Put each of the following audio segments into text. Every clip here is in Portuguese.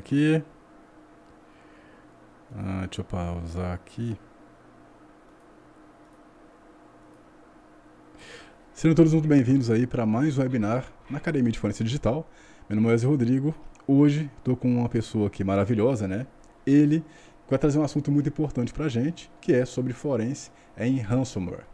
aqui. Ah, deixa eu pausar aqui. Sejam todos muito bem-vindos aí para mais um webinar na Academia de Forense Digital. Meu nome é Wesley Rodrigo. Hoje estou com uma pessoa aqui maravilhosa, né? Ele vai trazer um assunto muito importante para a gente, que é sobre forense em ransomware.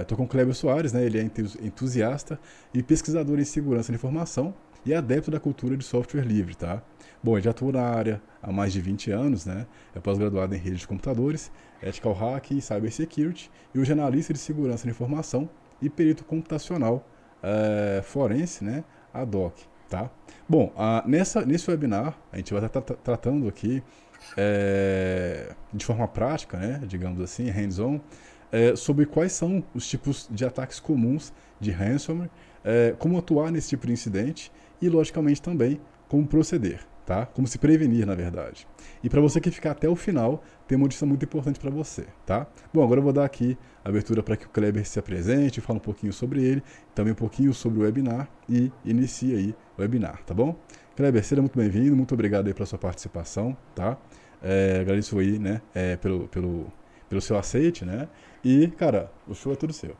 Estou é, com o Kleber Soares, né? ele é entusiasta e pesquisador em segurança da informação e adepto da cultura de software livre. Tá? Bom, já atua na área há mais de 20 anos, né? é pós-graduado em rede de computadores, ethical hacking e cybersecurity e hoje analista de segurança da informação e perito computacional é, forense, né, ADOC, tá? Bom, nessa, nesse webinar a gente vai estar tratando aqui é, de forma prática, né, digamos assim, hands-on, é, sobre quais são os tipos de ataques comuns de ransomware, como atuar nesse tipo de incidente e, logicamente, também como proceder tá? Como se prevenir, na verdade. E para você que ficar até o final, tem uma notícia muito importante para você, tá? Bom, agora eu vou dar aqui a abertura para que o Kleber se apresente, fale um pouquinho sobre ele, também um pouquinho sobre o webinar e inicie aí o webinar, tá bom? Kleber, seja muito bem-vindo, muito obrigado aí pela sua participação, tá? É, agradeço aí, né, é, pelo, pelo, pelo seu aceite, né? E, cara, o show é tudo seu.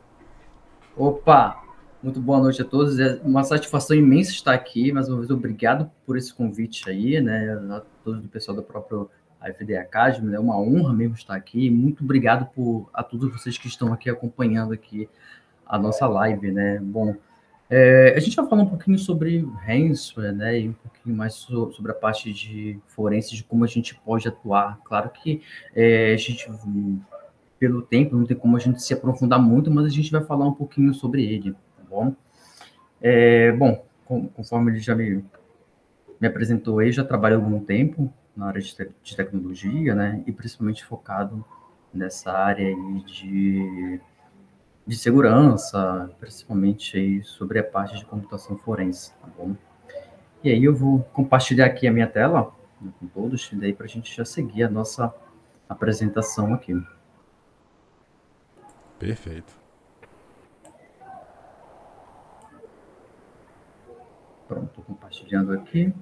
Opa, muito boa noite a todos. É uma satisfação imensa estar aqui. Mais uma vez, obrigado por esse convite aí, né? A todos do pessoal do próprio AFD Academy. É uma honra mesmo estar aqui. Muito obrigado por a todos vocês que estão aqui acompanhando aqui a nossa live, né? Bom, é, a gente vai falar um pouquinho sobre ransomware, né? E um pouquinho mais so, sobre a parte de forense, de como a gente pode atuar. Claro que é, a gente pelo tempo, não tem como a gente se aprofundar muito, mas a gente vai falar um pouquinho sobre ele bom? É, bom, conforme ele já me, me apresentou aí, já trabalhei algum tempo na área de, te de tecnologia, né? E principalmente focado nessa área aí de, de segurança, principalmente aí sobre a parte de computação forense, tá bom? E aí eu vou compartilhar aqui a minha tela né, com todos, e daí para a gente já seguir a nossa apresentação aqui. Perfeito. Pronto, estou compartilhando aqui.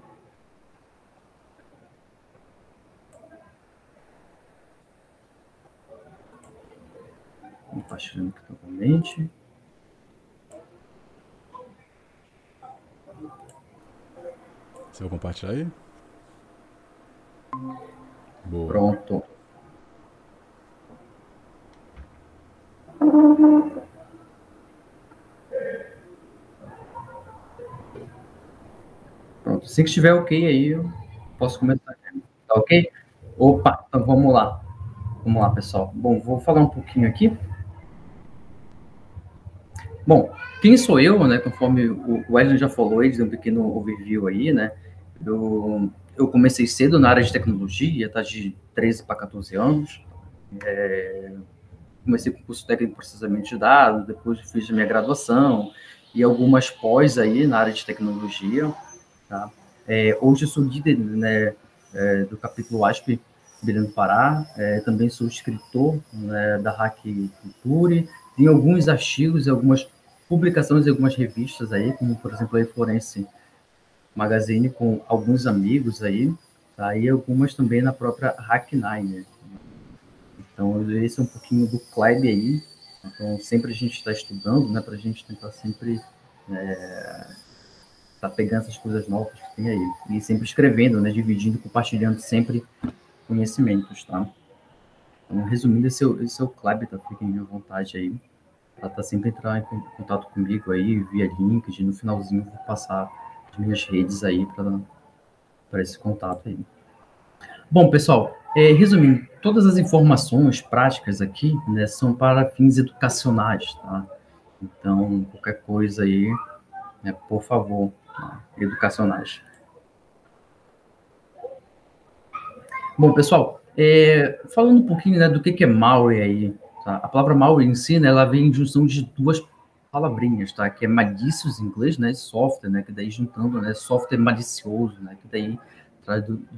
Compartilhando aqui novamente. Você vai compartilhar aí? Boa. Pronto. Pronto, que estiver ok aí, eu posso começar. Tá ok? Opa, então vamos lá. Vamos lá, pessoal. Bom, vou falar um pouquinho aqui. Bom, quem sou eu, né? Conforme o Wesley já falou, ele deu um pequeno overview aí, né? Eu, eu comecei cedo na área de tecnologia, tá de 13 para 14 anos. É, comecei com curso técnico em processamento de dados, depois fiz minha graduação e algumas pós aí na área de tecnologia. Tá? É, hoje eu sou líder né, é, do capítulo ASP Belém do Pará, é, também sou escritor né, da Hack Culture, tenho alguns artigos e algumas publicações em algumas revistas aí, como por exemplo a Forense Magazine com alguns amigos aí, tá? e algumas também na própria Hack9. Né? Então esse é um pouquinho do Kleber aí, então sempre a gente está estudando, né, para a gente tentar sempre é, tá pegando essas coisas novas que tem aí. E sempre escrevendo, né? Dividindo, compartilhando sempre conhecimentos, tá? Então, resumindo, esse é o, é o Kleber, tá? Fiquem à vontade aí. Ela tá sempre entrar em contato comigo aí, via LinkedIn. No finalzinho, vou passar as minhas redes aí para esse contato aí. Bom, pessoal, é, resumindo, todas as informações práticas aqui né, são para fins educacionais, tá? Então, qualquer coisa aí, né, por favor, educacionais. Bom, pessoal, é, falando um pouquinho né, do que, que é malware aí, tá? a palavra malware em si, né, ela vem em junção de duas palavrinhas, tá? Que é malicious em inglês, né? Software, né? Que daí juntando, né? Software malicioso, né? Que daí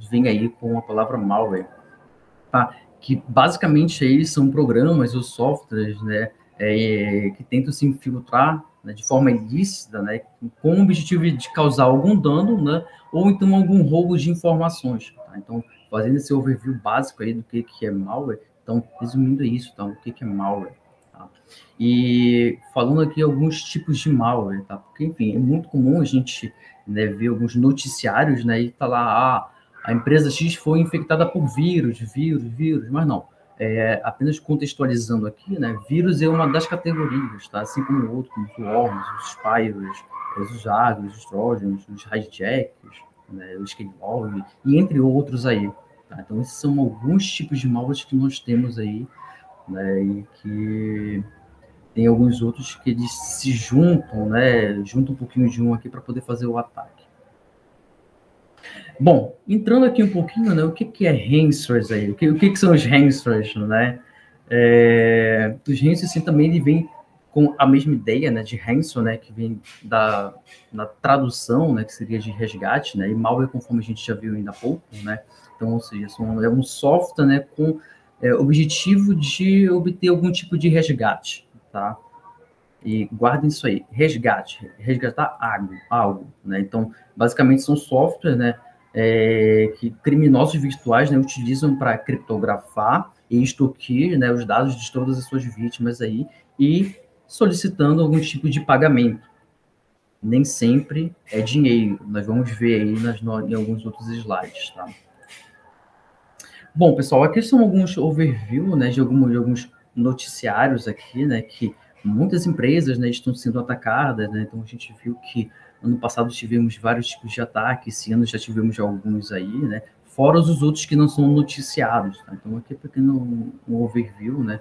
vem aí com a palavra malware, tá? Que basicamente aí são programas ou softwares, né? É, que tentam se infiltrar né, de forma ilícita, né, com o objetivo de causar algum dano, né, ou então algum roubo de informações. Tá? Então, fazendo esse overview básico aí do que, que é malware, então, resumindo isso, então, o que, que é malware? Tá? E falando aqui alguns tipos de malware, tá? Porque, enfim, é muito comum a gente né, ver alguns noticiários, né, e tá lá, ah, a empresa X foi infectada por vírus, vírus, vírus, mas não. É, apenas contextualizando aqui, né, vírus é uma das categorias, tá? Assim como o outro, como os worms, os spiders, os jagos, os trojans, os hijacks, né, o e entre outros aí. Tá? Então, esses são alguns tipos de malwares que nós temos aí, né, e que tem alguns outros que eles se juntam, né, juntam um pouquinho de um aqui para poder fazer o ataque. Bom, entrando aqui um pouquinho, né, o que, que é hamsters aí? O que, o que, que são os hamsters, né? É, os hamsters assim, também ele vem com a mesma ideia, né, de ransom, né, que vem da na tradução, né, que seria de resgate, né, e malware conforme a gente já viu ainda há pouco, né, então, ou seja, são, é um software, né, com é, objetivo de obter algum tipo de resgate, tá? E guardem isso aí, resgate, resgatar algo, algo, né? Então, basicamente são softwares, né, é, que criminosos virtuais né, utilizam para criptografar e extorquir né, os dados de todas as suas vítimas aí e solicitando algum tipo de pagamento. Nem sempre é dinheiro, nós vamos ver aí nas, em alguns outros slides, tá? Bom, pessoal, aqui são alguns overview, né, de, alguns, de alguns noticiários aqui, né, que muitas empresas, né, estão sendo atacadas, né, então a gente viu que Ano passado tivemos vários tipos de ataque, esse ano já tivemos alguns aí, né? Fora os outros que não são noticiados. Tá? Então, aqui é pequeno um overview, né?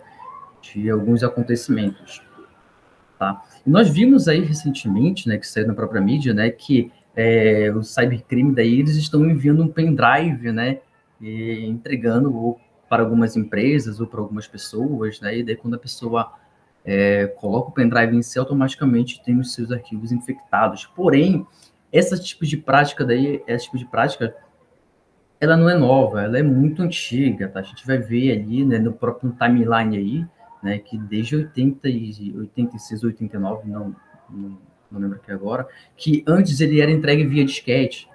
De alguns acontecimentos. Tá? E nós vimos aí recentemente, né, que saiu na própria mídia, né, que é, o cybercrime daí eles estão enviando um pendrive, né, e entregando ou para algumas empresas ou para algumas pessoas, né, e daí quando a pessoa é, coloca o pendrive em si, automaticamente tem os seus arquivos infectados. Porém, esse tipo de prática daí, esse tipo de prática, ela não é nova, ela é muito antiga, tá? A gente vai ver ali, né, no próprio timeline aí, né, que desde 80 e 86, 89, não, não, não lembro aqui agora, que antes ele era entregue via disquete.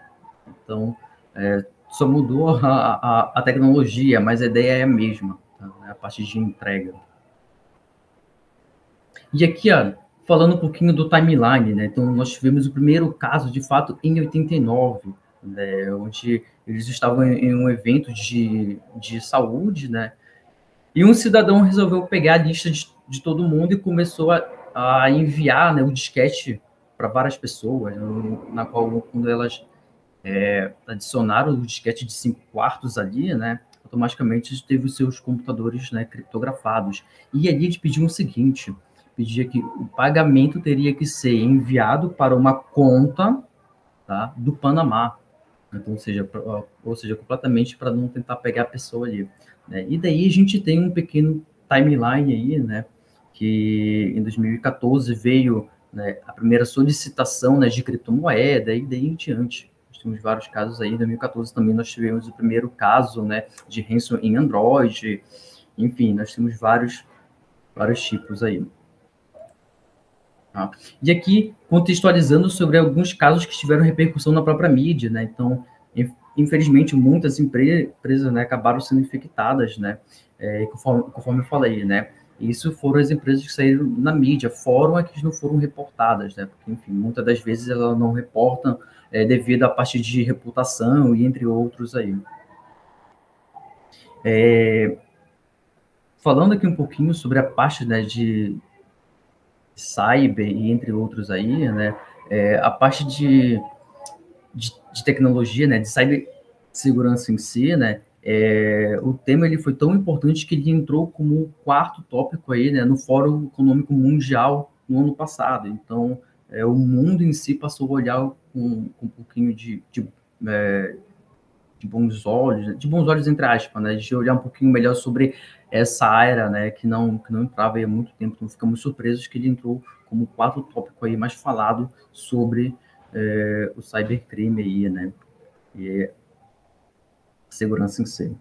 Então, é, só mudou a, a, a, tecnologia, mas a ideia é a mesma, tá? a parte de entrega. E aqui, ó, falando um pouquinho do timeline, né? Então, nós tivemos o primeiro caso, de fato, em 89, né? onde eles estavam em um evento de, de saúde, né? E um cidadão resolveu pegar a lista de, de todo mundo e começou a, a enviar né, o disquete para várias pessoas, né? na qual, quando elas é, adicionaram o disquete de cinco quartos ali, né? Automaticamente teve os seus computadores né, criptografados. E ali eles pediam o seguinte: pedia que o pagamento teria que ser enviado para uma conta tá, do Panamá. Então, ou seja, ou seja completamente para não tentar pegar a pessoa ali. Né? E daí a gente tem um pequeno timeline aí, né? Que em 2014 veio né, a primeira solicitação né, de criptomoeda e daí em diante. Nós temos vários casos aí. Em 2014 também nós tivemos o primeiro caso né, de ransom em Android. Enfim, nós temos vários, vários tipos aí. Tá? E aqui, contextualizando sobre alguns casos que tiveram repercussão na própria mídia, né? Então, infelizmente, muitas empresas né, acabaram sendo infectadas, né? É, conforme, conforme eu falei, né? Isso foram as empresas que saíram na mídia, foram as que não foram reportadas, né? Porque, enfim, muitas das vezes elas não reportam é, devido à parte de reputação e entre outros aí. É, falando aqui um pouquinho sobre a parte né, de, cyber e entre outros aí, né? É, a parte de, de, de, tecnologia, né? De cibersegurança em si, né? É, o tema ele foi tão importante que ele entrou como quarto tópico aí, né? No Fórum Econômico Mundial no ano passado. Então, é, o mundo em si passou a olhar com, com um pouquinho de, de, é, de bons olhos, de bons olhos entre aspas, né? De olhar um pouquinho melhor sobre essa área, né, que não, que não entrava há muito tempo, então ficamos surpresos que ele entrou como quarto tópico aí mais falado sobre é, o cybercrime aí, né, e a segurança em si.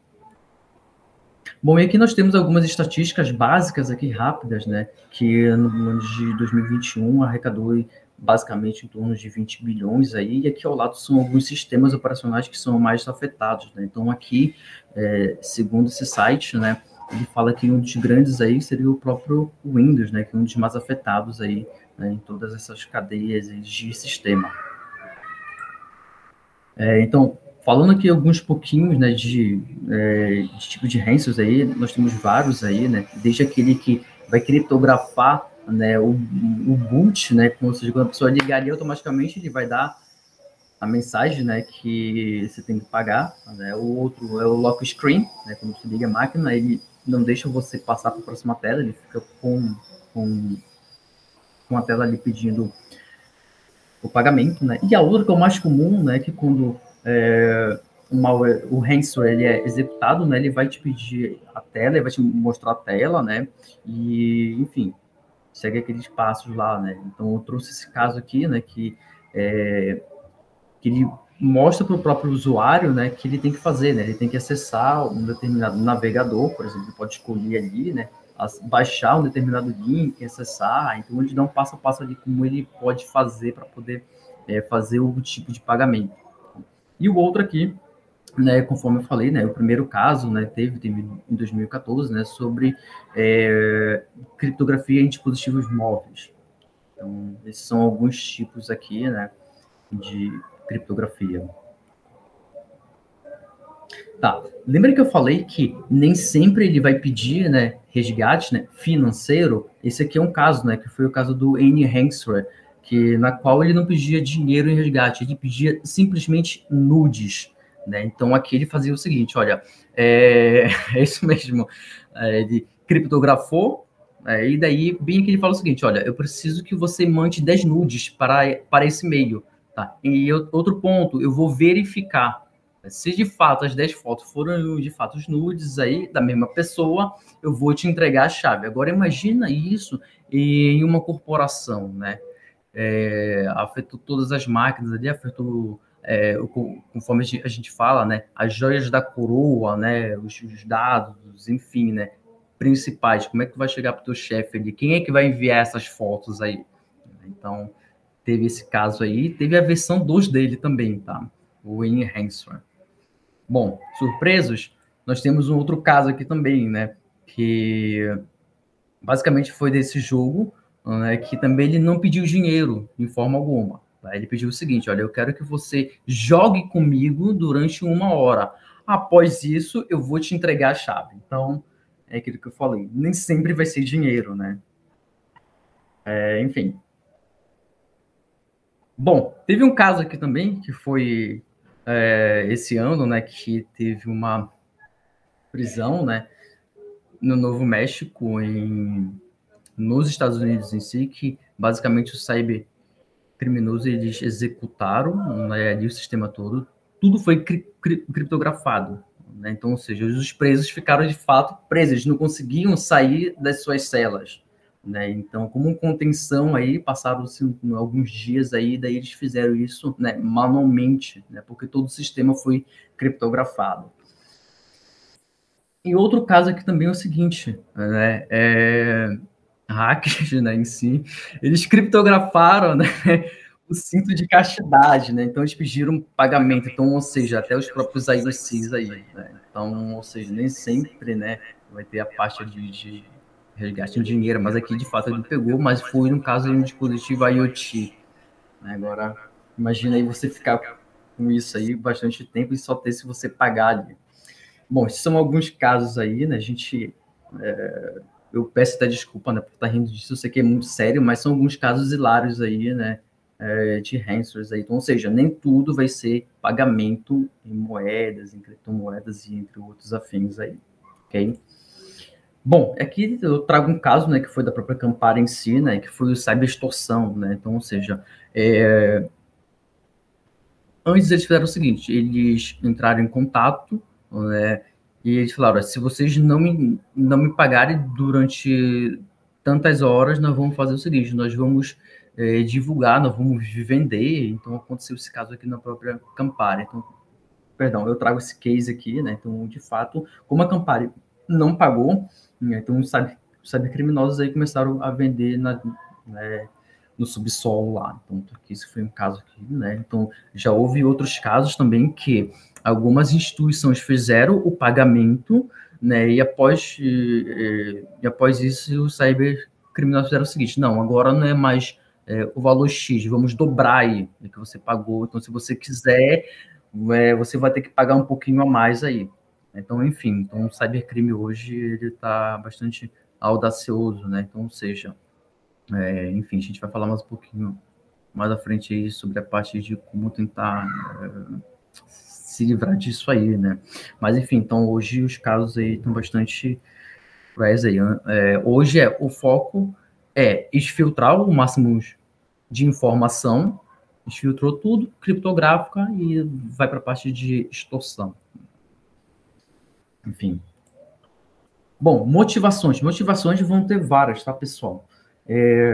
Bom, e aqui nós temos algumas estatísticas básicas aqui rápidas, né? Que no ano de 2021 arrecadou basicamente em torno de 20 bilhões aí, e aqui ao lado são alguns sistemas operacionais que são mais afetados, né? Então aqui, é, segundo esse site, né, ele fala que um dos grandes aí seria o próprio Windows, né, que é um dos mais afetados aí né, em todas essas cadeias de sistema. É, então, falando aqui alguns pouquinhos, né, de, é, de tipo de ransomware aí, nós temos vários aí, né, desde aquele que vai criptografar, né, o, o boot, né, ou seja, quando a pessoa ligar ali, automaticamente ele vai dar a mensagem, né, que você tem que pagar, né, o outro é o lock screen, né, quando você liga a máquina, ele não deixa você passar para a próxima tela, ele fica com, com, com a tela ali pedindo o pagamento, né? E a outra que é o mais comum, né, que quando é, malware, o ransomware ele é executado, né, ele vai te pedir a tela, ele vai te mostrar a tela, né, e, enfim, segue aqueles passos lá, né. Então, eu trouxe esse caso aqui, né, que, é, que ele mostra para o próprio usuário, né, que ele tem que fazer, né, ele tem que acessar um determinado navegador, por exemplo, ele pode escolher ali, né, baixar um determinado link, acessar, então ele dá um passo a passo ali como ele pode fazer para poder é, fazer o tipo de pagamento. E o outro aqui, né, conforme eu falei, né, o primeiro caso, né, teve, teve em 2014, né, sobre é, criptografia em dispositivos móveis. Então, esses são alguns tipos aqui, né, de criptografia. Tá. Lembra que eu falei que nem sempre ele vai pedir, né, resgate, né, financeiro? Esse aqui é um caso, né, que foi o caso do Annie Hansler, que na qual ele não pedia dinheiro em resgate, ele pedia simplesmente nudes, né? Então aqui ele fazia o seguinte, olha, é, é isso mesmo, é, ele criptografou é, e daí bem que ele fala o seguinte, olha, eu preciso que você mande 10 nudes para, para esse meio, tá? E outro ponto, eu vou verificar se de fato as 10 fotos foram de fato os nudes aí da mesma pessoa, eu vou te entregar a chave. Agora imagina isso em uma corporação, né? É, afetou todas as máquinas ali, afetou, é, conforme a gente fala, né? As joias da coroa, né? Os, os dados, enfim, né? Principais. Como é que vai chegar para o teu chefe ali? Quem é que vai enviar essas fotos aí? Então, teve esse caso aí. Teve a versão 2 dele também, tá? O Enhancer. Bom, surpresos, nós temos um outro caso aqui também, né? Que basicamente foi desse jogo, né, que também ele não pediu dinheiro de forma alguma. Tá? Ele pediu o seguinte: olha, eu quero que você jogue comigo durante uma hora. Após isso, eu vou te entregar a chave. Então, é aquilo que eu falei. Nem sempre vai ser dinheiro, né? É, enfim. Bom, teve um caso aqui também que foi é, esse ano, né, que teve uma prisão, né, no Novo México, em, nos Estados Unidos em si, que basicamente os cybercriminosos eles executaram né, ali o sistema todo, tudo foi cri cri criptografado. Né? Então, ou seja, os presos ficaram de fato presos, eles não conseguiam sair das suas celas. Né? Então, como contenção aí, passaram-se alguns dias aí, daí eles fizeram isso né, manualmente, né, porque todo o sistema foi criptografado. E outro caso aqui também é o seguinte, né, é, hackers né, em si, eles criptografaram né, o cinto de castidade, né, então eles pediram pagamento, então, ou seja, até os próprios IOCs aí, né, então, ou seja, nem sempre, né, vai ter a parte de, de resgate de dinheiro, mas aqui de fato ele pegou, mas foi no caso de um dispositivo IoT. Né? Agora, imagina aí você ficar com isso aí bastante tempo e só ter se você pagar ali. Bom, esses são alguns casos aí, né? A gente. É, eu peço até desculpa né, por estar rindo disso, eu sei que é muito sério, mas são alguns casos hilários aí, né? É, de ransomers aí. Então, ou seja, nem tudo vai ser pagamento em moedas, em criptomoedas e entre outros afins aí, ok? Bom, aqui eu trago um caso, né, que foi da própria Campara em si, né, que foi o cyberextorsão, né, então, ou seja, é... antes eles fizeram o seguinte, eles entraram em contato, né, e eles falaram, se vocês não me, não me pagarem durante tantas horas, nós vamos fazer o seguinte, nós vamos é, divulgar, nós vamos vender, então aconteceu esse caso aqui na própria Campari, então, perdão, eu trago esse case aqui, né, então, de fato, como a Campari não pagou, né? então os cyber, cybercriminosos aí começaram a vender na, né, no subsolo lá. Então, isso foi um caso aqui, né? Então, já houve outros casos também que algumas instituições fizeram o pagamento, né? E após, e, e após isso, os cybercriminosos fizeram o seguinte: não, agora não é mais é, o valor X, vamos dobrar aí o que você pagou. Então, se você quiser, é, você vai ter que pagar um pouquinho a mais aí. Então, enfim, então o cybercrime hoje ele está bastante audacioso, né? Então, ou seja, é, enfim, a gente vai falar mais um pouquinho mais à frente sobre a parte de como tentar é, se livrar disso aí, né? Mas enfim, então hoje os casos aí estão bastante cruéis aí. É, hoje é o foco é exfiltrar o máximo de informação, exfiltrou tudo, criptográfica e vai para a parte de extorsão. Enfim. Bom, motivações. Motivações vão ter várias, tá, pessoal? É...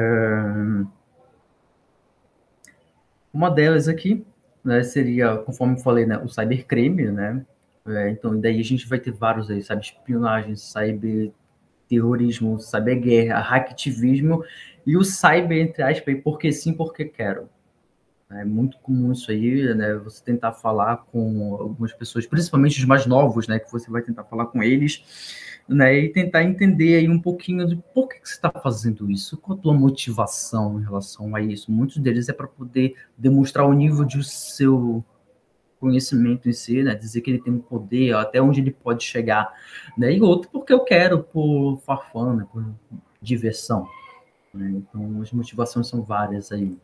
Uma delas aqui né, seria, conforme eu falei, né, o cybercrime, né? É, então, daí a gente vai ter vários aí, sabe, espionagem, cyberterrorismo, cyberguerra, hacktivismo e o cyber, entre aspas, porque sim, porque quero. É muito comum isso aí, né? Você tentar falar com algumas pessoas, principalmente os mais novos, né? Que você vai tentar falar com eles, né? E tentar entender aí um pouquinho de por que, que você está fazendo isso, qual a tua motivação em relação a isso. Muitos deles é para poder demonstrar o nível de seu conhecimento em si, né? Dizer que ele tem um poder, até onde ele pode chegar, né? E outro porque eu quero por farfã, né? por diversão. Né? Então, as motivações são várias aí.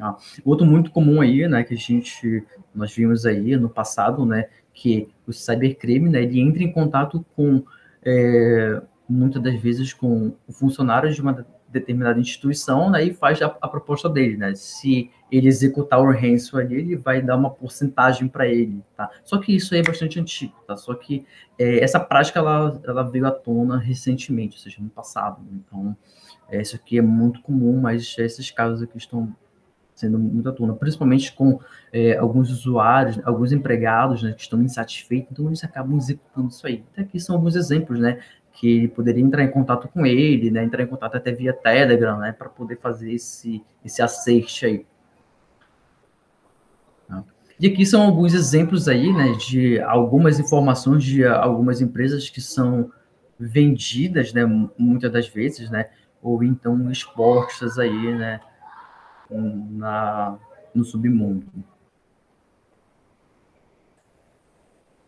Ah, outro muito comum aí, né, que a gente, nós vimos aí no passado, né, que o cybercrime, né, ele entra em contato com, é, muitas das vezes, com funcionários de uma determinada instituição, né, e faz a, a proposta dele, né, se ele executar o ransom ali, ele vai dar uma porcentagem para ele, tá? Só que isso aí é bastante antigo, tá? Só que é, essa prática, ela, ela veio à tona recentemente, ou seja, no passado, então, é, isso aqui é muito comum, mas esses casos aqui estão sendo muito à tona, principalmente com é, alguns usuários, alguns empregados né, que estão insatisfeitos, então eles acabam executando isso aí. Até aqui são alguns exemplos, né, que ele poderia entrar em contato com ele, né, entrar em contato até via Telegram, né, para poder fazer esse, esse acerte aí. Tá? E aqui são alguns exemplos aí, né, de algumas informações de algumas empresas que são vendidas, né, muitas das vezes, né, ou então expostas aí, né, na, no submundo.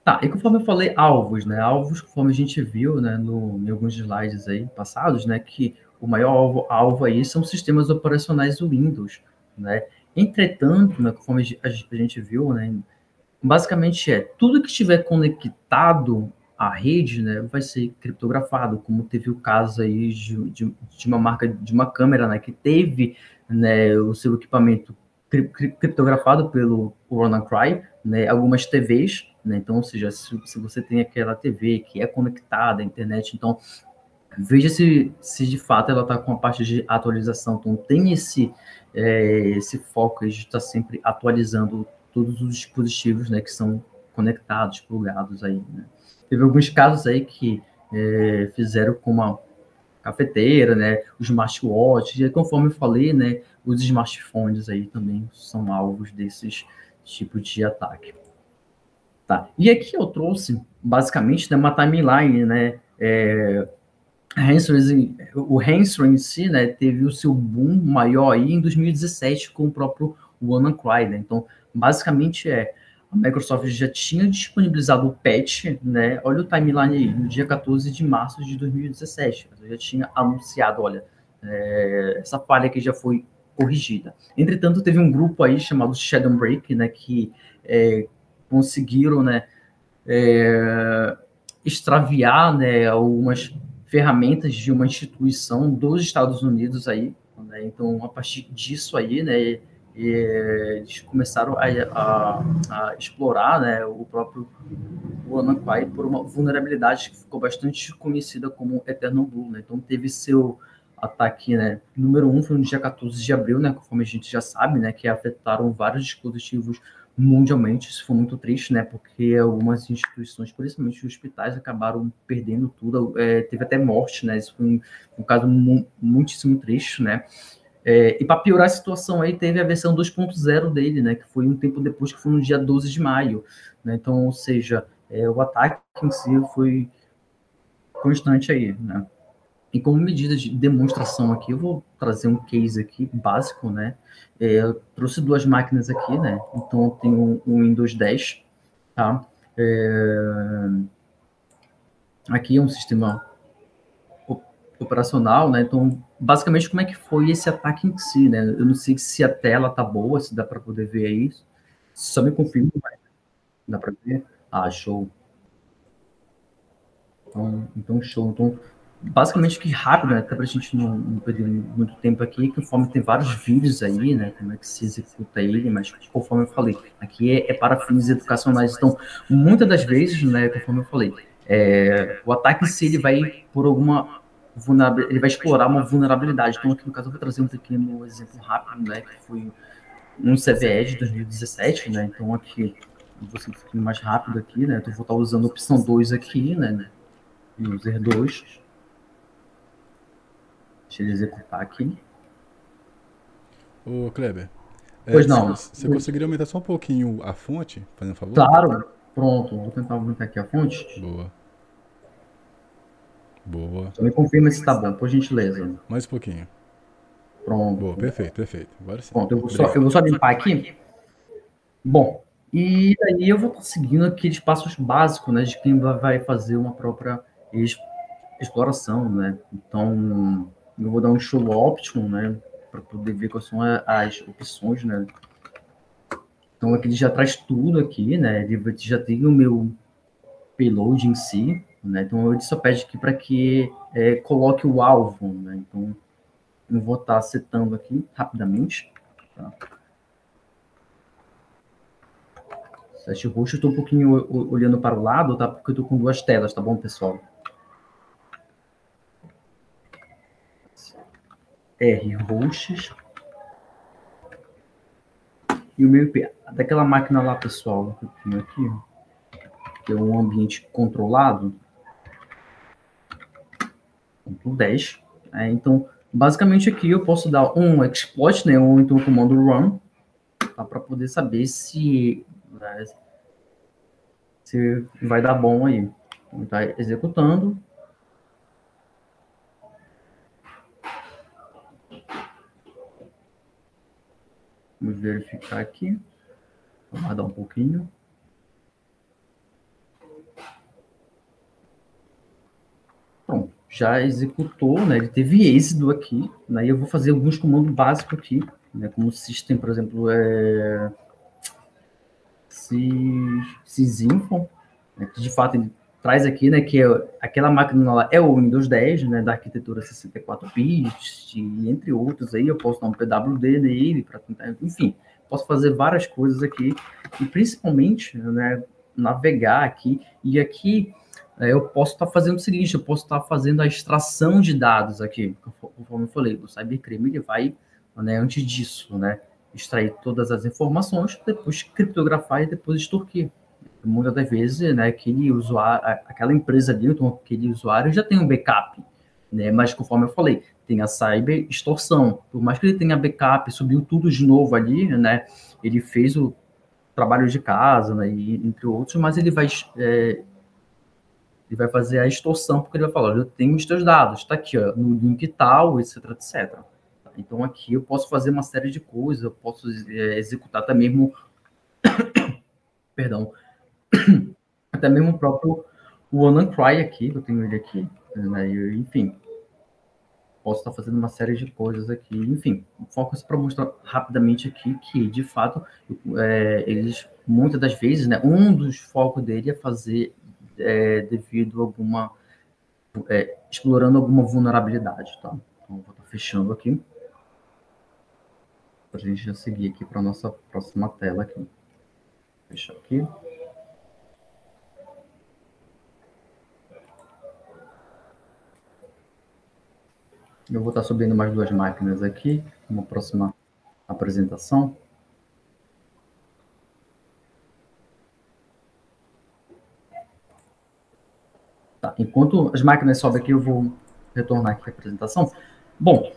Tá, e conforme eu falei, alvos, né? Alvos, conforme a gente viu, né, no, em alguns slides aí passados, né, que o maior alvo, alvo aí são sistemas operacionais Windows, né? Entretanto, né, conforme a gente viu, né, basicamente é tudo que estiver conectado à rede, né, vai ser criptografado, como teve o caso aí de, de, de uma marca de uma câmera, né, que teve né, o seu equipamento criptografado pelo WannaCry, né, algumas TVs, né, então, ou seja, se, se, você tem aquela TV que é conectada à internet, então veja se, se de fato ela está com a parte de atualização, então tem esse, é, esse foco de estar sempre atualizando todos os dispositivos, né, que são conectados, plugados aí, né. Teve alguns casos aí que é, fizeram com uma cafeteira, né, os smartwatches, e conforme eu falei, né, os smartphones aí também são alvos desses tipos de ataque. Tá. E aqui eu trouxe, basicamente, né, uma timeline, né, é, o Hamstring em si, né, teve o seu boom maior aí em 2017 com o próprio WannaCry, né, então, basicamente é, a Microsoft já tinha disponibilizado o patch, né? Olha o timeline aí, no dia 14 de março de 2017. Eu já tinha anunciado, olha, é, essa falha aqui já foi corrigida. Entretanto, teve um grupo aí chamado Shadowbreak, né, que é, conseguiram, né, é, extraviar, né, algumas ferramentas de uma instituição dos Estados Unidos aí, né? Então, a partir disso aí, né, e eles começaram a, a, a explorar né, o próprio WannaCry por uma vulnerabilidade que ficou bastante conhecida como Eternal Blue. Né? Então teve seu ataque, né, número um foi no dia 14 de abril, né, conforme a gente já sabe, né, que afetaram vários dispositivos mundialmente. Isso foi muito triste, né? Porque algumas instituições, principalmente hospitais, acabaram perdendo tudo. É, teve até morte, né? Isso foi um, um caso mu muitíssimo triste, né? É, e para piorar a situação aí, teve a versão 2.0 dele, né? Que foi um tempo depois, que foi no dia 12 de maio. Né? Então, ou seja, é, o ataque em si foi constante aí, né? E como medida de demonstração aqui, eu vou trazer um case aqui básico, né? É, trouxe duas máquinas aqui, né? Então eu tenho um Windows 10, tá? É... Aqui é um sistema operacional, né? Então, basicamente, como é que foi esse ataque em si, né? Eu não sei se a tela tá boa, se dá para poder ver isso. Só me confirma, dá para ver? Ah, show. Então, então show. Então, basicamente que rápido, né? Até para a gente não, não, perder muito tempo aqui, conforme tem vários vídeos aí, né? Como é que se executa ele, mas conforme eu falei, aqui é, é para fins educacionais. Então, muitas das vezes, né? Conforme eu falei, é, o ataque si ele vai por alguma ele vai explorar uma vulnerabilidade. Então, aqui no caso, eu vou trazer um pequeno exemplo rápido, né? Que foi um CVE de 2017, né? Então, aqui, vou ser um pouquinho mais rápido aqui, né? Então, vou estar usando a opção 2 aqui, né? User 2 Deixa ele executar aqui. Ô, Kleber. É, pois é, não. Você, você conseguiria aumentar só um pouquinho a fonte, fazendo um favor? Claro. Pronto, vou tentar aumentar aqui a fonte. Boa. Boa. Só me confirma se está bom, por gentileza. Mais um pouquinho. Pronto. Boa, perfeito, perfeito. Agora sim. Pronto, eu vou, só, eu vou só limpar aqui. Bom, e aí eu vou seguindo aqueles passos básicos, né, de quem vai fazer uma própria exploração, né? Então, eu vou dar um show óptimo, né? Para poder ver quais são as opções, né? Então aqui ele já traz tudo aqui, né? Ele já tem o meu payload em si, né? Então ele só pede aqui para que é, coloque o alvo, né? Então eu vou estar setando aqui rapidamente. Tá? Sete roxo, estou um pouquinho olhando para o lado, tá? Porque eu estou com duas telas, tá bom, pessoal? R hosts e o meu IP. Daquela máquina lá, pessoal, que eu tenho aqui, que é um ambiente controlado, ponto 10. É, então, basicamente aqui eu posso dar um exploit, né, ou então um comando run, tá, para poder saber se, né, se vai dar bom aí. Então, tá executando, Vamos verificar aqui. Vou aguardar um pouquinho. Pronto, já executou, né? Ele teve êxito aqui. Né? eu vou fazer alguns comandos básicos aqui, né? Como system, por exemplo, é... sysinfo, né? que de fato ele traz aqui, né, que é, aquela máquina lá é o Windows 10, né, da arquitetura 64 bits, e entre outros aí, eu posso dar um PWD nele para tentar, enfim, posso fazer várias coisas aqui, e principalmente, né, navegar aqui, e aqui eu posso estar tá fazendo o seguinte, eu posso estar tá fazendo a extração de dados aqui, conforme eu falei, o cybercrime, ele vai, né, antes disso, né, extrair todas as informações, depois criptografar e depois extorquir. Muitas das vezes, né, aquele usuário, aquela empresa ali, então aquele usuário já tem um backup, né, mas conforme eu falei, tem a cyber extorsão, por mais que ele tenha backup, subiu tudo de novo ali, né, ele fez o trabalho de casa, né, e, entre outros, mas ele vai é, ele vai fazer a extorsão, porque ele vai falar, eu tenho os teus dados, está aqui, ó, no link tal, etc, etc. Então aqui eu posso fazer uma série de coisas, eu posso é, executar até mesmo, perdão, até mesmo o próprio WannaCry aqui, que eu tenho ele aqui, né? Enfim, posso estar fazendo uma série de coisas aqui, enfim, foco para mostrar rapidamente aqui que, de fato, é, eles, muitas das vezes, né, um dos focos dele é fazer é, devido a alguma, é, explorando alguma vulnerabilidade, tá? Então, vou estar fechando aqui, para a gente já seguir aqui para a nossa próxima tela aqui. Fechar aqui. Eu vou estar subindo mais duas máquinas aqui, uma próxima apresentação. Tá, enquanto as máquinas sobem aqui, eu vou retornar aqui a apresentação. Bom,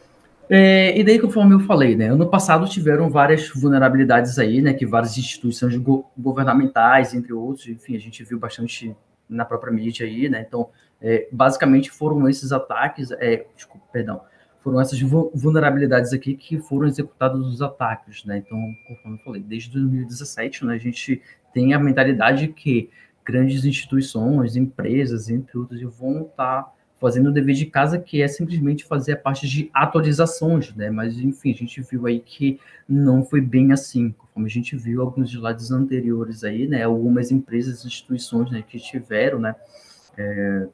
é, e daí, conforme eu falei, né, ano passado tiveram várias vulnerabilidades aí, né, que várias instituições go governamentais, entre outros, enfim, a gente viu bastante na própria mídia aí, né, então, é, basicamente foram esses ataques, é, desculpa, perdão, foram essas vulnerabilidades aqui que foram executados os ataques, né, então, conforme eu falei, desde 2017, né, a gente tem a mentalidade que grandes instituições, empresas, entre outros, vão estar tá fazendo o dever de casa, que é simplesmente fazer a parte de atualizações, né? Mas, enfim, a gente viu aí que não foi bem assim, como a gente viu alguns slides anteriores aí, né? Algumas empresas, instituições, né, que tiveram, né? É,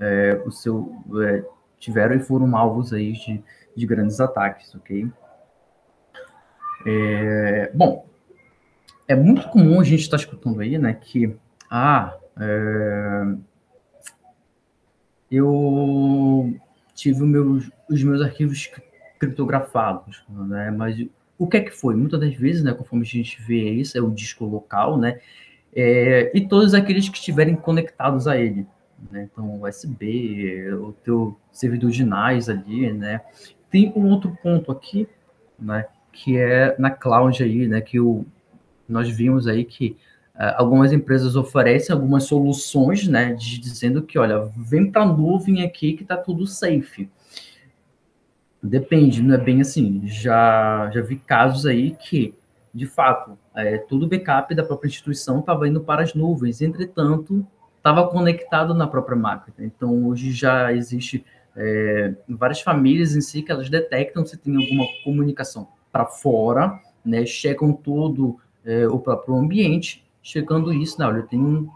é, o seu é, tiveram e foram alvos aí de, de grandes ataques, ok? É, bom, é muito comum a gente estar tá escutando aí, né, que ah, é, eu tive meus, os meus arquivos criptografados, né? Mas o que é que foi? Muitas das vezes, né, conforme a gente vê isso, é o disco local, né? É, e todos aqueles que estiverem conectados a ele, né? Então, USB, o teu servidor de NAS ali, né? Tem um outro ponto aqui, né? Que é na cloud aí, né? Que o, nós vimos aí que Uh, algumas empresas oferecem algumas soluções, né, de, dizendo que, olha, vem para a nuvem aqui que está tudo safe. Depende, não é bem assim. Já, já vi casos aí que, de fato, é, todo o backup da própria instituição estava indo para as nuvens, entretanto, estava conectado na própria máquina. Então, hoje já existe é, várias famílias em si que elas detectam se tem alguma comunicação para fora, né, checam todo é, o próprio ambiente checando isso, né? Olha, tem um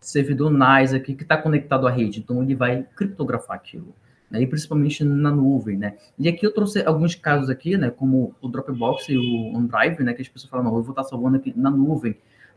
servidor NAS aqui que está conectado à rede, então ele vai criptografar aquilo, né? E principalmente na nuvem, né? E aqui eu trouxe alguns casos aqui, né? Como o Dropbox e o OneDrive, né? Que as pessoas falam, não, eu vou estar salvando aqui na nuvem,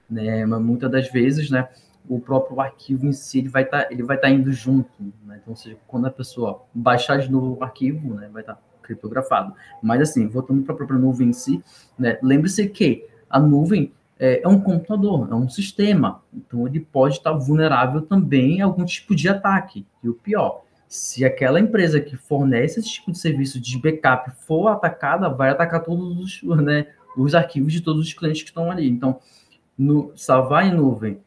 né? Mas muitas das vezes, né? O próprio arquivo em si ele vai estar tá, ele vai estar tá indo junto, né? Então, ou seja, quando a pessoa baixar de novo o arquivo, né? Vai estar tá criptografado. Mas assim, voltando para a própria nuvem em si, né? Lembre-se que a nuvem é, é um computador, é um sistema. Então, ele pode estar vulnerável também a algum tipo de ataque. E o pior, se aquela empresa que fornece esse tipo de serviço de backup for atacada, vai atacar todos os, né, os arquivos de todos os clientes que estão ali. Então, no, salvar em nuvem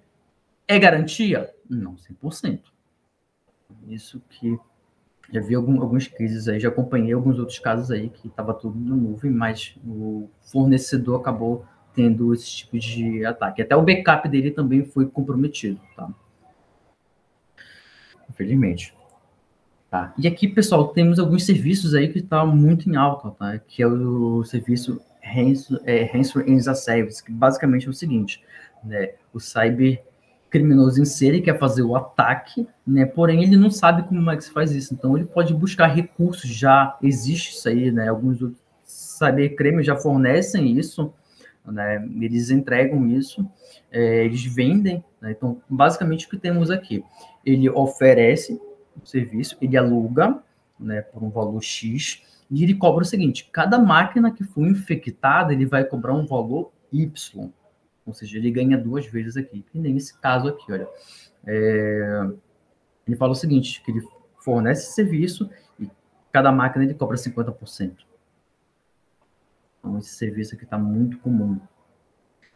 é garantia? Não, 100%. Isso que já vi algum, alguns aí, já acompanhei alguns outros casos aí que estava tudo na nuvem, mas o fornecedor acabou tendo esse tipo de ataque. Até o backup dele também foi comprometido, tá? Infelizmente. Tá. E aqui, pessoal, temos alguns serviços aí que estão tá muito em alta, tá? Que é o serviço Ransom, é, a Service, que basicamente é o seguinte, né? O cyber criminoso em ele quer fazer o ataque, né? Porém, ele não sabe como é que se faz isso. Então, ele pode buscar recursos, já existe isso aí, né? Alguns outros cybercrimes já fornecem isso, né? Eles entregam isso, é, eles vendem. Né? Então, basicamente, o que temos aqui? Ele oferece o serviço, ele aluga né, por um valor X, e ele cobra o seguinte: cada máquina que for infectada, ele vai cobrar um valor Y. Ou seja, ele ganha duas vezes aqui. E nem esse caso aqui, olha. É, ele fala o seguinte: que ele fornece serviço e cada máquina ele cobra 50%. Então, esse serviço aqui está muito comum.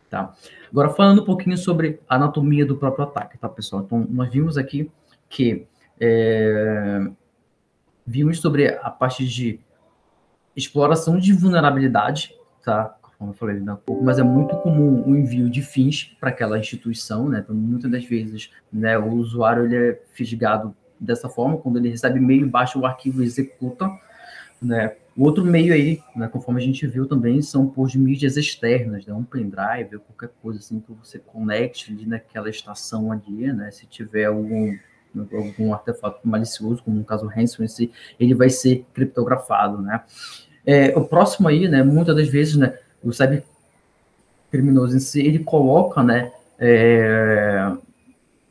Tá? Agora, falando um pouquinho sobre a anatomia do próprio ataque, tá, pessoal? Então, nós vimos aqui que é, vimos sobre a parte de exploração de vulnerabilidade, tá? Como eu falei ainda há pouco, mas é muito comum o envio de fins para aquela instituição, né? Então, muitas das vezes, né, o usuário ele é fisgado dessa forma, quando ele recebe e-mail, baixa o arquivo e executa, né? O outro meio aí, né, conforme a gente viu também, são por mídias externas, né, um pendrive qualquer coisa assim que você conecte ali naquela estação ali, né, se tiver algum, algum artefato malicioso, como no caso o ransom si, ele vai ser criptografado, né. É, o próximo aí, né, muitas das vezes, né, o cybercriminoso em si, ele coloca, né, é,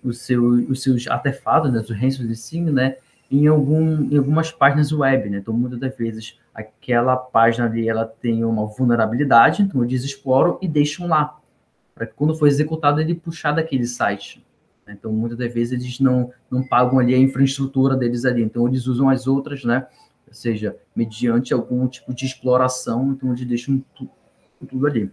o seu, os seus artefatos, né, os em si, né, em, algum, em algumas páginas web, né? Então, muitas das vezes, aquela página ali, ela tem uma vulnerabilidade, então eles exploram e deixam lá, para que quando for executado, ele puxar daquele site. Então, muitas das vezes, eles não, não pagam ali a infraestrutura deles ali. Então, eles usam as outras, né? Ou seja, mediante algum tipo de exploração, então eles deixam tudo ali.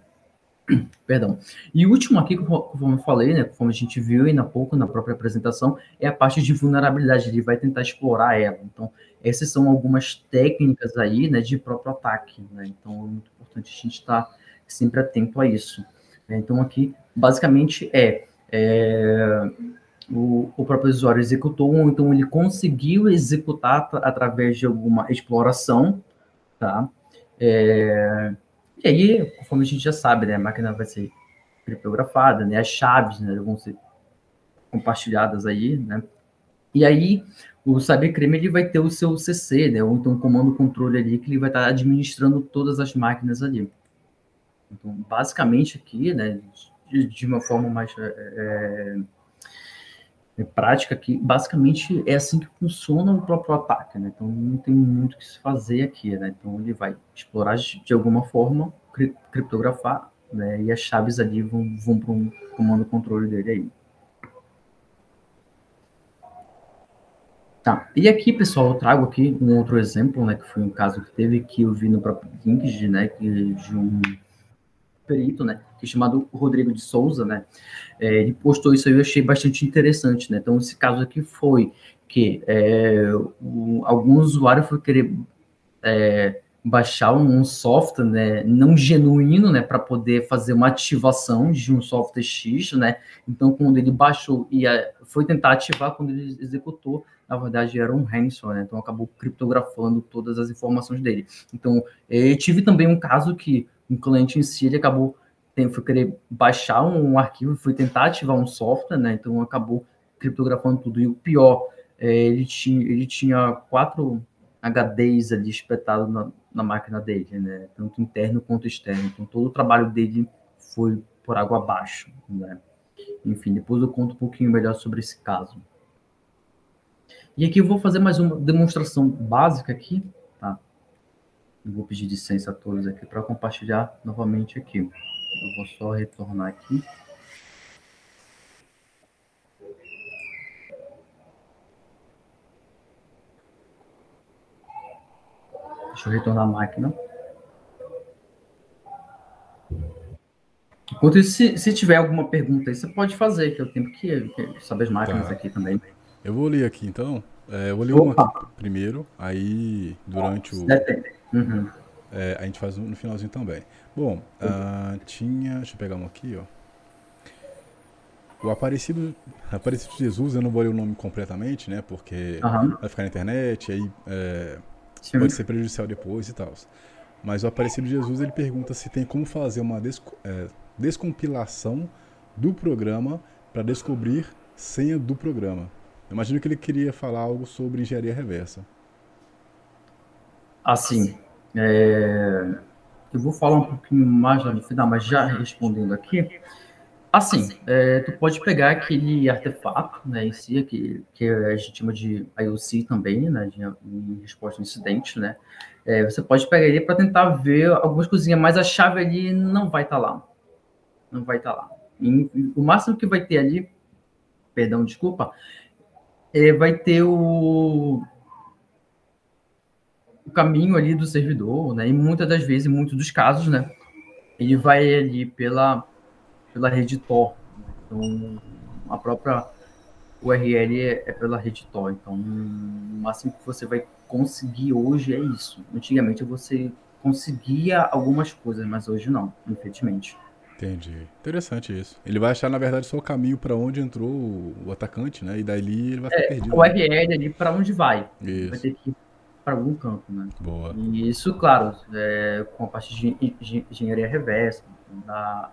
Perdão. E o último aqui, conforme eu falei, né, conforme a gente viu ainda há pouco na própria apresentação, é a parte de vulnerabilidade. Ele vai tentar explorar ela. Então, essas são algumas técnicas aí, né, de próprio ataque. Né? Então, é muito importante a gente estar sempre atento a isso. Então, aqui, basicamente, é, é o, o, próprio usuário executou, ou então ele conseguiu executar através de alguma exploração, tá? É, e aí, conforme a gente já sabe, né, a máquina vai ser criptografada, né, as chaves né, vão ser compartilhadas aí, né? E aí, o cybercrime ele vai ter o seu CC, né, ou então comando controle ali, que ele vai estar administrando todas as máquinas ali. Então, basicamente aqui, né, de, de uma forma mais é, é, prática, que basicamente é assim que funciona o próprio ataque, né? Então, não tem muito o que se fazer aqui, né? Então, ele vai explorar de alguma forma, criptografar, né? E as chaves ali vão, vão para um comando controle dele aí. Tá, e aqui, pessoal, eu trago aqui um outro exemplo, né, que foi um caso que teve, que eu vi no próprio LinkedIn, né, que de um perito, né, chamado Rodrigo de Souza, né, é, ele postou isso aí, eu achei bastante interessante, né, então esse caso aqui foi que é, o, algum usuário foi querer é, baixar um, software, né, não genuíno, né, para poder fazer uma ativação de um software X, né, então quando ele baixou e foi tentar ativar, quando ele executou, na verdade era um ransomware, né, então acabou criptografando todas as informações dele. Então, eu tive também um caso que um cliente em si, ele acabou foi querer baixar um arquivo, foi tentar ativar um software, né? Então acabou criptografando tudo. E o pior, é, ele, tinha, ele tinha quatro HDs ali espetados na, na máquina dele, né? Tanto interno quanto externo. Então todo o trabalho dele foi por água abaixo, né? Enfim, depois eu conto um pouquinho melhor sobre esse caso. E aqui eu vou fazer mais uma demonstração básica aqui, eu vou pedir licença a todos aqui para compartilhar novamente aqui. Eu vou só retornar aqui. Deixa eu retornar a máquina. Enquanto isso, se, se, tiver alguma pergunta aí, você pode fazer, que eu tenho que, que saber as máquinas tá. aqui também. Eu vou ler aqui então. É, eu vou ler Opa. uma primeiro, aí durante o. Depende. Uhum. É, a gente faz no finalzinho também. Bom, uh, tinha. Deixa eu pegar um aqui, ó. O Aparecido, Aparecido de Jesus, eu não vou ler o nome completamente, né? Porque uhum. vai ficar na internet, aí é, pode ser prejudicial depois e tal. Mas o Aparecido de Jesus, ele pergunta se tem como fazer uma é, descompilação do programa para descobrir senha do programa. Eu imagino que ele queria falar algo sobre engenharia reversa. Assim, é, eu vou falar um pouquinho mais no final, mas já respondendo aqui. Assim, é, tu pode pegar aquele artefato, né, em si, que, que a gente chama de IOC também, né, de, de resposta a incidente, né. É, você pode pegar ele para tentar ver algumas coisinhas, mas a chave ali não vai estar tá lá. Não vai estar tá lá. E, o máximo que vai ter ali, perdão, desculpa, é, vai ter o caminho ali do servidor, né? E muitas das vezes, em muitos dos casos, né? Ele vai ali pela, pela rede Tor. Então, a própria URL é, é pela rede Tor. Então, o máximo que você vai conseguir hoje é isso. Antigamente você conseguia algumas coisas, mas hoje não, infelizmente. Entendi. Interessante isso. Ele vai achar, na verdade, só o caminho para onde entrou o atacante, né? E dali ele vai ficar é, perdido. O URL né? ali para onde vai. Isso. Vai ter que para algum campo, né? Boa. E isso, claro, é, com a parte de engenharia reversa, da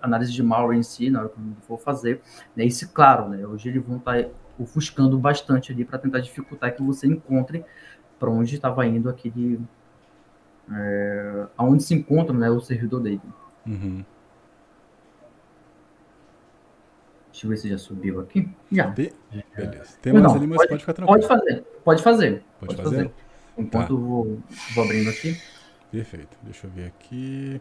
análise de malware em si, na hora que eu for fazer, né? Isso, claro, né? Hoje eles vão estar tá ofuscando bastante ali para tentar dificultar que você encontre para onde estava indo aquele, é, aonde se encontra, né, o servidor dele. Uhum. Deixa eu ver se já subiu aqui. Já. Tem... Beleza. Tem mais não, ali, mas pode, pode, ficar tranquilo. Pode fazer, pode fazer. Pode, pode fazer? fazer. Enquanto tá. eu vou, vou abrindo aqui. Perfeito. Deixa eu ver aqui.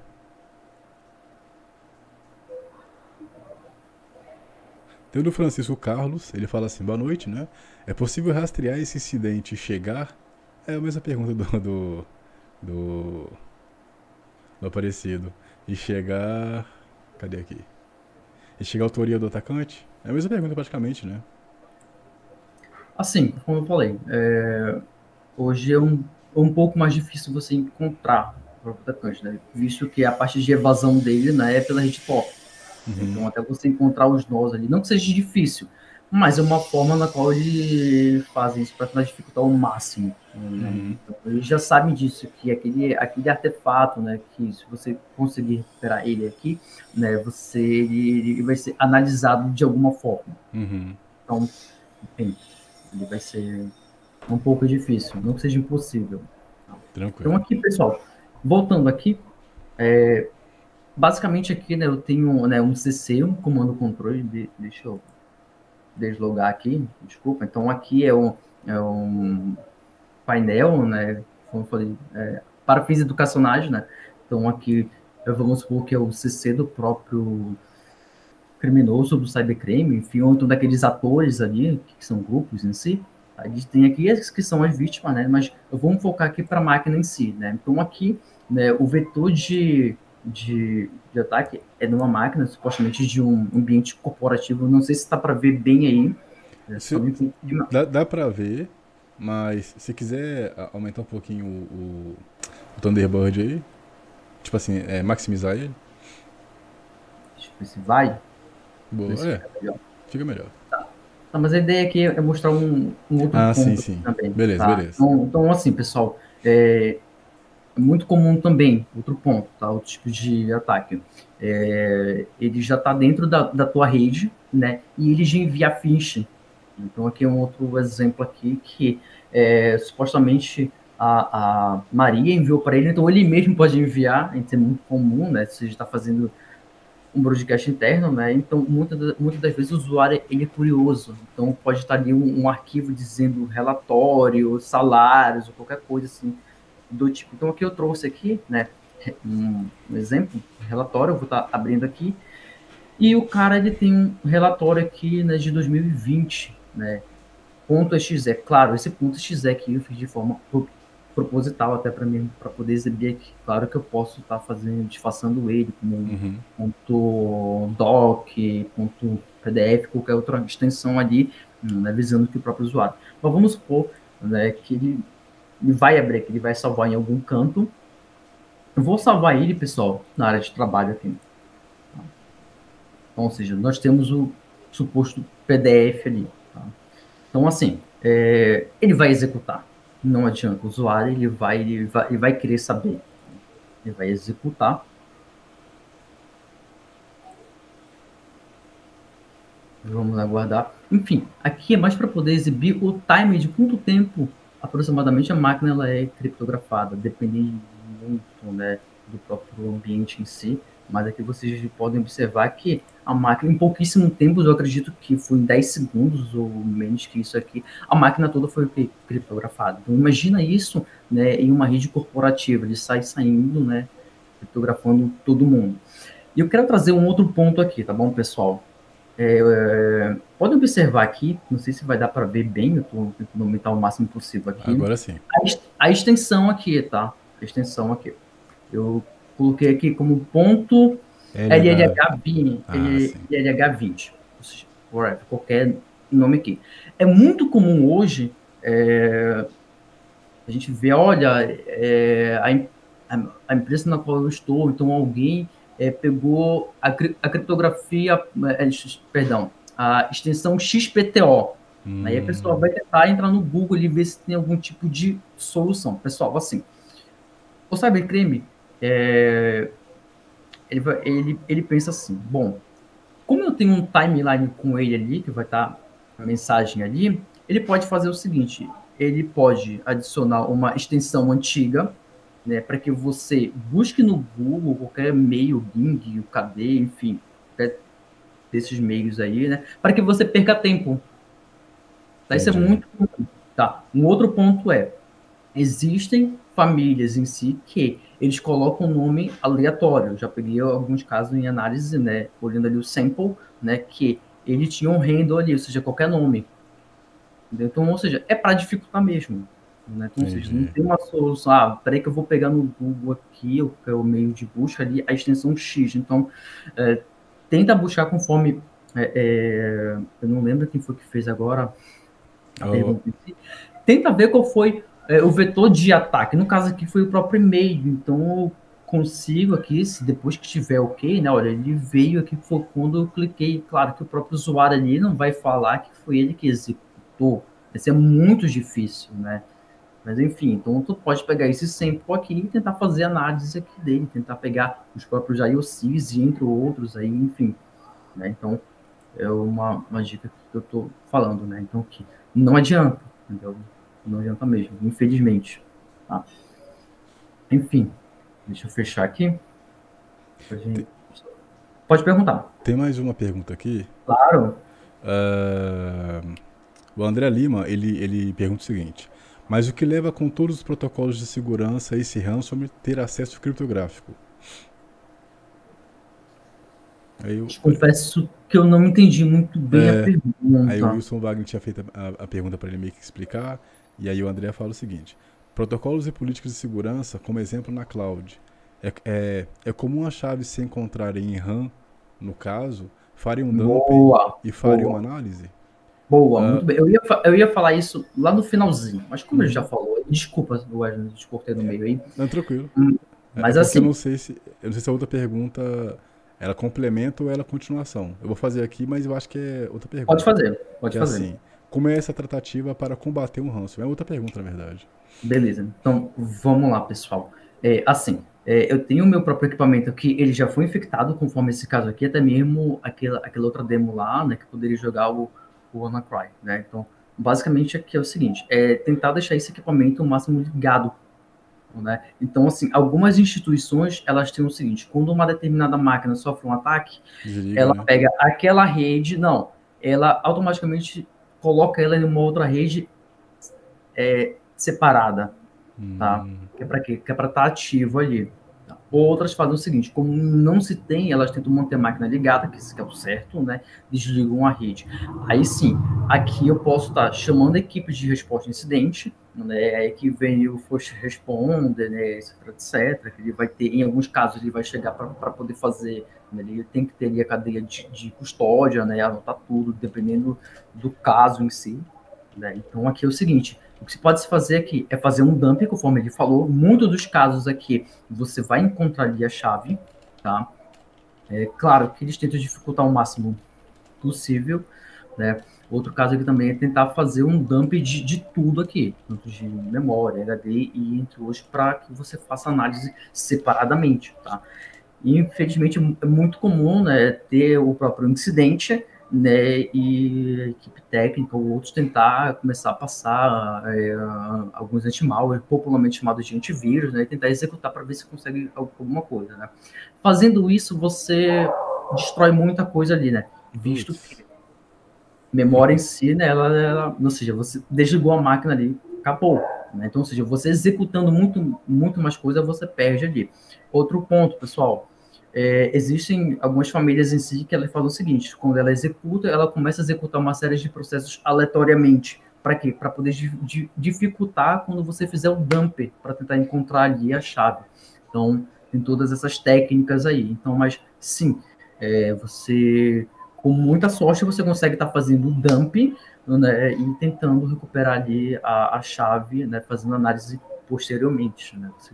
Tem o do Francisco Carlos, ele fala assim, boa noite, né? É possível rastrear esse incidente e chegar? É a mesma pergunta do, do, do, do Aparecido. E chegar... Cadê aqui? E chegar a autoria do atacante? É a mesma pergunta praticamente, né? Assim, como eu falei, é, hoje é um, é um pouco mais difícil você encontrar o próprio atacante, né? Visto que a parte de evasão dele né, é pela rede pop. Uhum. Então, até você encontrar os nós ali, não que seja difícil, mas é uma forma na qual ele fazem isso para dificultar ao máximo. Né? Uhum. Então, eles já sabem disso, que aquele, aquele artefato, né, que se você conseguir recuperar ele aqui, né, você ele, ele vai ser analisado de alguma forma. Uhum. Então, enfim, ele vai ser um pouco difícil, não que seja impossível. Tranquilo. Então aqui, pessoal, voltando aqui, é, basicamente aqui, né, eu tenho né, um CC, um comando controle, de, deixa eu deslogar aqui, desculpa. Então aqui é um, é um painel, né, como eu falei, é, para fins educacionais, né. Então aqui vamos supor que é o CC do próprio criminoso do cybercrime, enfim, ou então daqueles atores ali, que são grupos em si. A gente tem aqui as que são as vítimas, né? Mas vamos focar aqui para a máquina em si, né? Então aqui, né, o vetor de de, de ataque é numa máquina, supostamente de um ambiente corporativo. Não sei se está para ver bem aí. É se, dá dá para ver, mas se quiser aumentar um pouquinho o, o, Thunderbird aí, tipo assim, é, maximizar ele. Deixa eu ver se vai. Boa, é. Fica melhor. Fica melhor. Tá. tá. mas a ideia aqui é mostrar um, um outro ah, ponto sim, sim. também. Beleza, tá? beleza. Então, então, assim, pessoal, é muito comum também, outro ponto, tá? Outro tipo de ataque. É, ele já está dentro da, da tua rede, né? E ele já envia phishing. Então aqui é um outro exemplo aqui que é, supostamente a, a, Maria enviou para ele, então ele mesmo pode enviar, isso é muito comum, né? Se está fazendo um broadcast interno, né? Então muitas muitas das vezes o usuário ele é curioso, então pode estar ali um, um arquivo dizendo relatório, salários ou qualquer coisa assim do tipo. Então, aqui eu trouxe aqui, né, um, um exemplo, um relatório, eu vou estar tá abrindo aqui, e o cara, ele tem um relatório aqui, né, de 2020, né, ponto .exe. Claro, esse ponto .exe aqui eu fiz de forma proposital até para mim, para poder exibir aqui. Claro que eu posso estar tá fazendo, disfarçando ele como uhum. ponto doc, ponto PDF, qualquer outra extensão ali, né, visando que o próprio usuário. Mas vamos supor né, que ele ele vai abrir aqui, ele vai salvar em algum canto. Eu vou salvar ele, pessoal, na área de trabalho aqui. Então, ou seja, nós temos o suposto PDF ali. Tá? Então, assim, é, ele vai executar. Não adianta. O usuário ele vai, ele vai, ele vai querer saber. Ele vai executar. Vamos aguardar. Enfim, aqui é mais para poder exibir o time de quanto tempo aproximadamente a máquina ela é criptografada, dependendo muito né, do próprio ambiente em si, mas aqui vocês podem observar que a máquina, em pouquíssimo tempo, eu acredito que foi em 10 segundos ou menos que isso aqui, a máquina toda foi criptografada. Então, imagina isso né, em uma rede corporativa, ele sai saindo, né, criptografando todo mundo. E eu quero trazer um outro ponto aqui, tá bom, pessoal? É, é, pode observar aqui, não sei se vai dar para ver bem, eu estou tentando aumentar o máximo possível aqui. Agora sim. A, a, extensão aqui, tá? A extensão aqui. Eu coloquei aqui como ponto LLH20, ah, LLH20, whatever, qualquer nome aqui. É muito comum hoje é, a gente ver, olha, é, a, a empresa na qual eu estou, então alguém é, pegou a, a criptografia, é, perdão, a extensão XPTO. Hum. Aí a pessoa vai tentar entrar no Google e ver se tem algum tipo de solução. Pessoal, assim, o cybercrime, é, ele, ele, ele pensa assim, bom, como eu tenho um timeline com ele ali, que vai estar a mensagem ali, ele pode fazer o seguinte, ele pode adicionar uma extensão antiga, né, para que você busque no Google qualquer meio, Bing, o KD, enfim, desses meios aí, né, para que você perca tempo. Tá? Isso é muito Tá. Um outro ponto é, existem famílias em si que eles colocam nome aleatório. Já peguei alguns casos em análise, né, olhando ali o sample, né, que ele tinha um handle ali, ou seja, qualquer nome. Então, ou seja, é para dificultar mesmo. Né? Então, seja, não tem uma solução, ah, peraí que eu vou pegar no Google aqui, que é o meio de busca ali, a extensão X. Então, é, tenta buscar conforme. É, é, eu não lembro quem foi que fez agora a oh. Tenta ver qual foi é, o vetor de ataque. No caso aqui foi o próprio e-mail. Então, eu consigo aqui, se depois que tiver ok, né? Olha, ele veio aqui foi quando eu cliquei. Claro que o próprio usuário ali não vai falar que foi ele que executou. Isso é muito difícil, né? Mas enfim, então tu pode pegar esse sample aqui e tentar fazer análise aqui dele, tentar pegar os próprios IOCs e entre outros aí, enfim. Né? Então, é uma, uma dica que eu tô falando, né? Então, que não adianta, entendeu? Não adianta mesmo, infelizmente. Tá? Enfim, deixa eu fechar aqui. Gente... Pode perguntar. Tem mais uma pergunta aqui? Claro. Uh, o André Lima, ele, ele pergunta o seguinte. Mas o que leva com todos os protocolos de segurança a esse ransomware ter acesso criptográfico? Aí eu, Confesso que eu não entendi muito bem é, a pergunta. Aí o Wilson Wagner tinha feito a, a pergunta para ele meio que explicar, e aí o André fala o seguinte: protocolos e políticas de segurança, como exemplo na cloud, é, é, é comum a chave se encontrarem em RAM, no caso, farem um dumping e farem uma análise? Boa, ah. muito bem. Eu ia, eu ia falar isso lá no finalzinho, mas como ele já falou, desculpa, Wesley, descortei no meio aí. Não, tranquilo. Hum, é, mas é assim. Eu não sei se. Eu não sei se a outra pergunta ela complementa ou ela é continuação. Eu vou fazer aqui, mas eu acho que é outra pergunta. Pode fazer, pode é fazer. Assim, como é essa tratativa para combater um ranço? É outra pergunta, na verdade. Beleza. Então, vamos lá, pessoal. É, assim, é, eu tenho o meu próprio equipamento que ele já foi infectado, conforme esse caso aqui, até mesmo aquela, aquela outra demo lá, né, que poderia jogar o o WannaCry, né? Então, basicamente aqui é o seguinte, é tentar deixar esse equipamento o máximo ligado, né? Então, assim, algumas instituições, elas têm o seguinte, quando uma determinada máquina sofre um ataque, Desliga, ela né? pega aquela rede, não, ela automaticamente coloca ela em uma outra rede é, separada, tá? Hum. Que é para quê? Que é para estar tá ativo ali. Outras fazem o seguinte, como não se tem, elas tentam manter a máquina ligada, que é o certo, né? Desligam a rede. Aí sim, aqui eu posso estar chamando equipes de resposta a incidente, né? Que vem o first responder, né? Etc, etc. Ele vai ter, em alguns casos, ele vai chegar para poder fazer, né? ele tem que ter a cadeia de, de custódia, né? Anotar tudo, dependendo do caso em si. Né? Então aqui é o seguinte, o que se pode se fazer aqui é fazer um dump, conforme ele falou. Muitos dos casos aqui você vai encontrar ali a chave, tá? É claro que eles tentam dificultar o máximo possível, né? Outro caso aqui também é tentar fazer um dump de, de tudo aqui, tanto de memória, HD e entre outros, para que você faça análise separadamente, tá? E, infelizmente, é muito comum né, ter o próprio incidente, né, e a equipe técnica ou outros tentar começar a passar é, alguns anti-malware, popularmente chamados de antivírus, né, e tentar executar para ver se consegue alguma coisa, né. Fazendo isso, você destrói muita coisa ali, né, visto que memória em si, né, ela, ela, ou seja, você desligou a máquina ali, acabou, né, então, ou seja, você executando muito, muito mais coisa, você perde ali. Outro ponto, pessoal, é, existem algumas famílias em si que ela fala o seguinte: quando ela executa, ela começa a executar uma série de processos aleatoriamente. Para quê? Para poder dificultar quando você fizer o dump, para tentar encontrar ali a chave. Então, tem todas essas técnicas aí. Então, mas sim, é, você, com muita sorte, você consegue estar tá fazendo o dump né, e tentando recuperar ali a, a chave, né, fazendo análise posteriormente. Né, você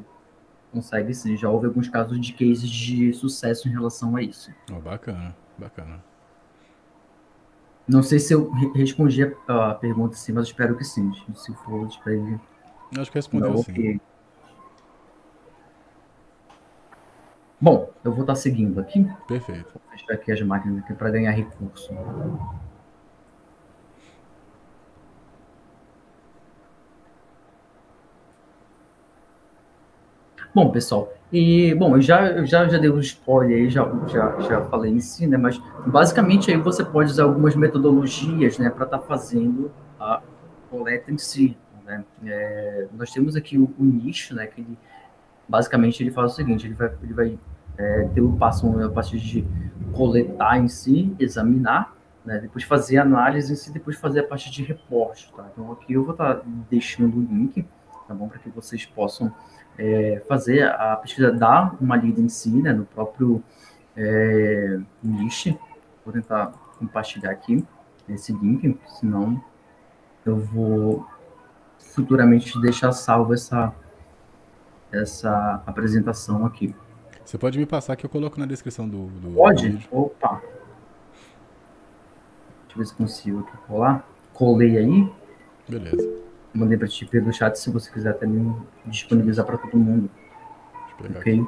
consegue sim. Já houve alguns casos de cases de sucesso em relação a isso. Oh, bacana, bacana. Não sei se eu respondi a, pergunta sim, mas espero que sim. Se for, espero Acho que respondeu Não, sim. Okay. Bom, eu vou estar seguindo aqui. Perfeito. Vou fechar aqui as máquinas para ganhar recurso. Bom, pessoal, e bom, eu já, eu já, já dei um spoiler aí, já, já, já falei em si, né? Mas basicamente aí você pode usar algumas metodologias, né, para estar tá fazendo a coleta em si. Né? É, nós temos aqui o, o, nicho, né? Que ele, basicamente ele faz o seguinte: ele vai, ele vai é, ter o passo a partir de coletar em si, examinar, né? Depois fazer análise e depois fazer a parte de reporte, tá? Então aqui eu vou estar tá deixando o link, tá bom? Para que vocês possam é, fazer a pesquisa, dar uma lida em si, né? No próprio é, niche. Vou tentar compartilhar aqui esse link, senão eu vou futuramente deixar salvo essa, essa apresentação aqui. Você pode me passar que eu coloco na descrição do, do Pode? Vídeo. Opa! Deixa eu ver se consigo aqui colar. Colei aí. Beleza. Mandei para ti pelo chat se você quiser também disponibilizar para todo mundo. Ok?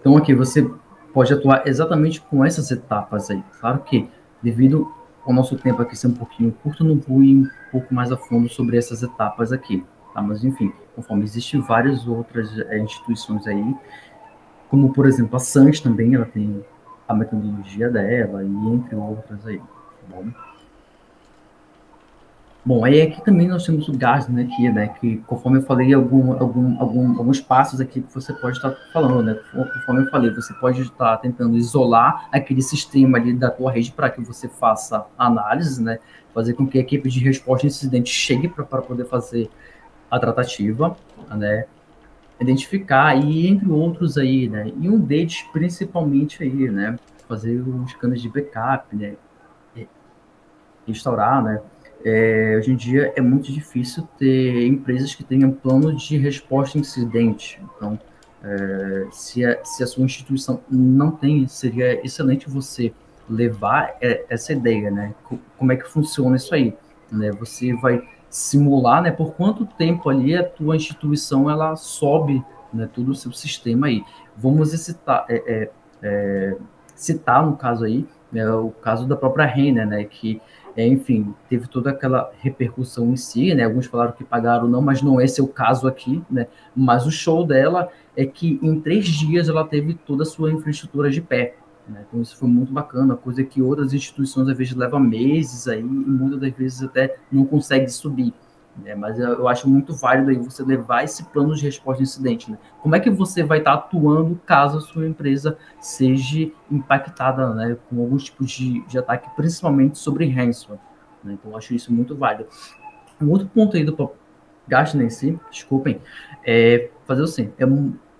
Então aqui você pode atuar exatamente com essas etapas aí. Claro que devido ao nosso tempo aqui ser um pouquinho curto, não vou ir um pouco mais a fundo sobre essas etapas aqui. Tá? Mas enfim, conforme existem várias outras é, instituições aí, como por exemplo a SANS também, ela tem a metodologia dela e entre outras aí. Tá bom? Bom, aí aqui também nós temos o gás, né, aqui, né, que conforme eu falei, algum, algum, algum, alguns passos aqui que você pode estar falando, né, conforme eu falei, você pode estar tentando isolar aquele sistema ali da tua rede para que você faça análise, né, fazer com que a equipe de resposta a incidente chegue para poder fazer a tratativa, né, identificar e entre outros aí, né, e um deles principalmente aí, né, fazer os canos de backup, né, restaurar, né, é, hoje em dia é muito difícil ter empresas que tenham plano de resposta a incidente. Então, é, se, a, se a sua instituição não tem, seria excelente você levar é, essa ideia, né? Como é que funciona isso aí? Né? Você vai simular, né? Por quanto tempo ali a tua instituição ela sobe, né? Todo o seu sistema aí. Vamos citar, é, é, é, citar no caso aí, né, o caso da própria Renner, né? Que é, enfim, teve toda aquela repercussão em si, né? Alguns falaram que pagaram não, mas não esse é o caso aqui, né? Mas o show dela é que em três dias ela teve toda a sua infraestrutura de pé. Né? Então isso foi muito bacana, coisa que outras instituições às vezes levam meses aí e muitas das vezes até não consegue subir. Né? Mas eu acho muito válido aí você levar esse plano de resposta a incidente. Né? Como é que você vai estar atuando caso a sua empresa seja impactada né, com alguns tipos de, de ataque, principalmente sobre ransomware? Né? Então, eu acho isso muito válido. Um outro ponto aí do gasto em si, desculpem, é fazer assim, é,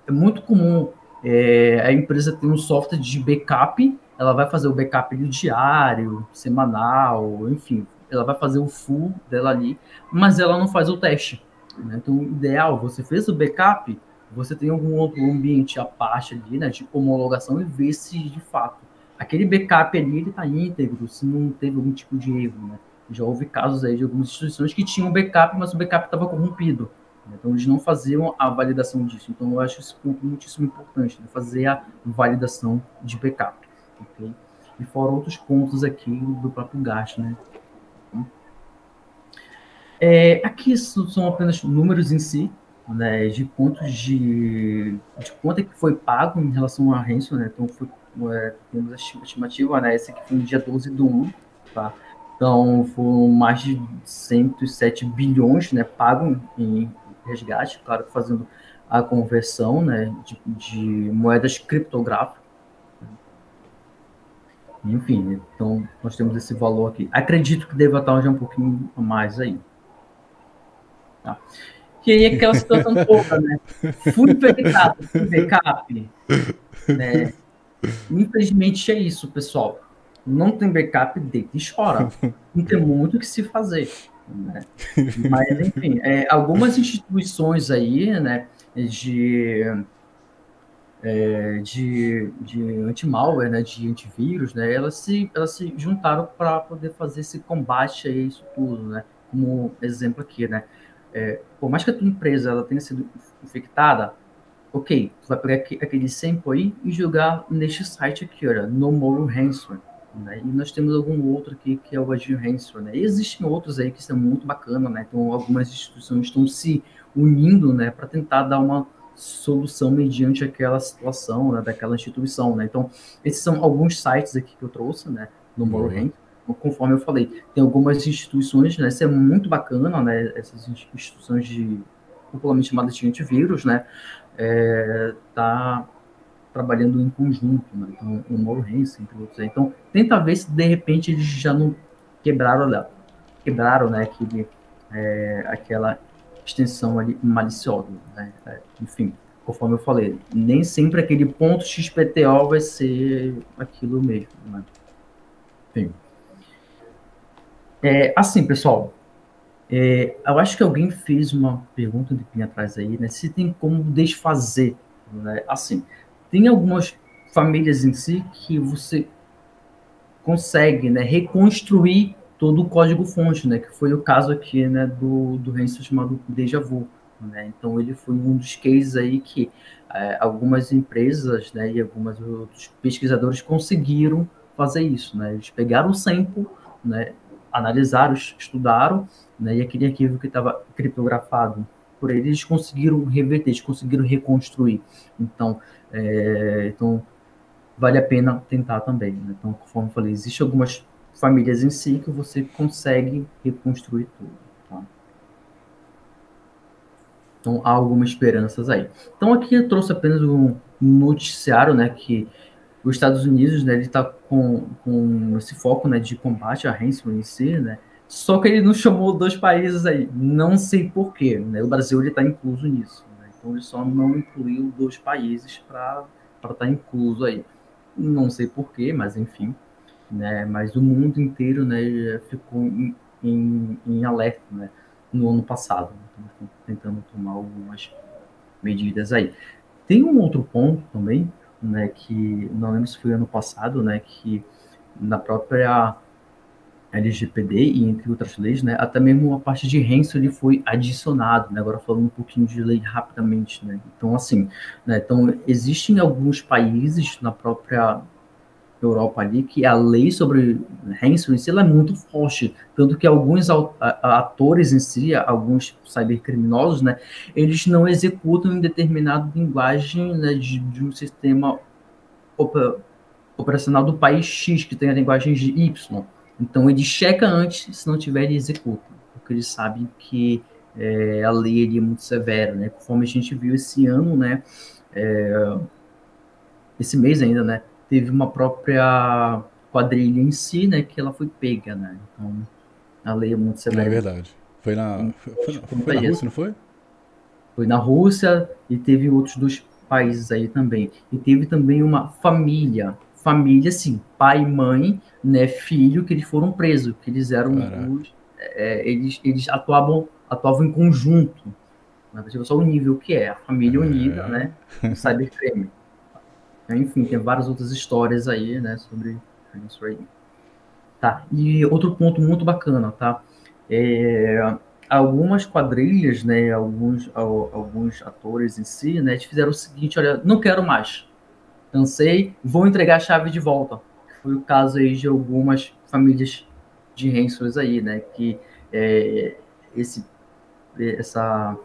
é muito comum é, a empresa ter um software de backup, ela vai fazer o backup diário, semanal, enfim, ela vai fazer o full dela ali, mas ela não faz o teste. Né? Então, o ideal, você fez o backup, você tem algum outro ambiente à parte ali, né, de homologação e ver se de fato aquele backup ali ele está íntegro, se não teve algum tipo de erro, né? Já houve casos aí de algumas instituições que tinham backup, mas o backup estava corrompido. Né? Então, eles não faziam a validação disso. Então, eu acho esse ponto muitíssimo importante, né? fazer a validação de backup. E fora outros pontos aqui do próprio gasto, né? É, aqui são apenas números em si, né, de quantos de, de quanto é que foi pago em relação à ransom, né? Então foi, é, temos a estimativa, né? Esse aqui foi no dia 12 do 1, tá? Então foram mais de 107 bilhões, né, pago em resgate, claro, fazendo a conversão, né, de, de moedas criptográficas. Enfim, então nós temos esse valor aqui. Acredito que deva estar já um pouquinho mais aí. Tá? Que aí é aquela situação toda, né? Fui infectado, fui backup. Né? Infelizmente é isso, pessoal. Não tem backup, deita e chora. Não tem muito o que se fazer. Né? Mas, enfim, é, algumas instituições aí, né, de, é, de, de anti-malware, né, de antivírus, né, elas se, elas se juntaram para poder fazer esse combate a isso tudo, né, como exemplo aqui, né, é, por mais que a tua empresa ela tenha sido infectada, ok, tu vai pegar aquele sample aí e jogar neste site aqui, olha, No More Ransomware. Né? E nós temos algum outro aqui que é o Agile Ransomware. Né? E existem outros aí que são muito bacanas, né? Então algumas instituições estão se unindo, né, para tentar dar uma solução mediante aquela situação, né, daquela instituição, né? Então esses são alguns sites aqui que eu trouxe, né, no More uhum. Conforme eu falei, tem algumas instituições, né, isso é muito bacana, né, essas instituições de popularmente chamadas de antivírus, né, é, tá trabalhando em conjunto, né, então o Hens, entre outros, então tenta ver se de repente eles já não quebraram, quebraram né, aquele, é, aquela extensão ali maliciosa. Né? É, enfim, conforme eu falei, nem sempre aquele ponto XPTO vai ser aquilo mesmo. Né? Enfim. É, assim, pessoal, é, eu acho que alguém fez uma pergunta de pin atrás aí, né? Se tem como desfazer, né? Assim, tem algumas famílias em si que você consegue, né, reconstruir todo o código-fonte, né? Que foi o caso aqui, né, do, do ransom chamado Deja Vu. Né? Então ele foi um dos cases aí que é, algumas empresas né, e alguns outros pesquisadores conseguiram fazer isso. Né? Eles pegaram o sample, né, analisaram, estudaram, né, e aquele arquivo que estava criptografado por eles, eles conseguiram reverter, eles conseguiram reconstruir. Então, é, então vale a pena tentar também. Né? Então, conforme eu falei, existem algumas famílias em si que você consegue reconstruir tudo. Tá? Então, há algumas esperanças aí. Então, aqui eu trouxe apenas um noticiário, né, que os Estados Unidos, né, ele está com, com esse foco, né, de combate à ransomware em si, né, só que ele não chamou dois países aí, não sei porquê, né, o Brasil ele está incluso nisso, né, então ele só não incluiu dois países para estar tá incluso aí, não sei porquê, mas enfim, né, mas o mundo inteiro, né, ficou em, em, em alerta, né, no ano passado, então, tentando tomar algumas medidas aí. Tem um outro ponto também, né, que não lembro se foi ano passado, né, que na própria LGPD e entre outras leis, né, até mesmo a parte de ransom ele foi adicionado, né, agora falando um pouquinho de lei rapidamente, né, então assim, né, então existem alguns países na própria Europa ali que a lei sobre ransom em si é muito forte, tanto que alguns atores em si, alguns cybercriminosos, né, eles não executam em determinada linguagem né, de, de, um sistema operacional do país X, que tem a linguagem de Y. Então, ele checa antes, se não tiver, ele executa, porque eles sabem que é, a lei é muito severa, né, conforme a gente viu esse ano, né, é, esse mês ainda, né, teve uma própria quadrilha em si, né, que ela foi pega, né? Então, a lei é muito severa. É verdade. Foi na, foi, foi, foi, foi na Rússia, não foi? Foi na Rússia e teve outros dois países aí também. E teve também uma família, família, sim, pai, mãe, né, filho, que eles foram presos, que eles eram os, é, eles, eles atuavam, atuavam em conjunto. Mas só o nível que é, a família é. unida, né, o cybercrime. Enfim, tem várias outras histórias aí, né, sobre isso aí. Tá, e outro ponto muito bacana, tá? É, algumas quadrilhas, né, alguns, alguns atores em si, né, fizeram o seguinte, olha, não quero mais, cansei, vou entregar a chave de volta. Foi o caso aí de algumas famílias de Rensons aí, né, que é, esse, essa